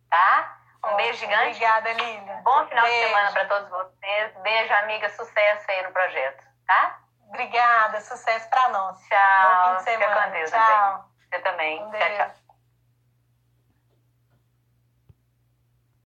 Tá? Um Ótimo. beijo gigante. Obrigada, Lívia. Bom final beijo. de semana para todos vocês. Beijo, amiga. Sucesso aí no projeto, tá? Obrigada. Sucesso para nós. Tchau. Bom fim de semana. Fica com Deus, Tchau. Você também. Um tchau, tchau.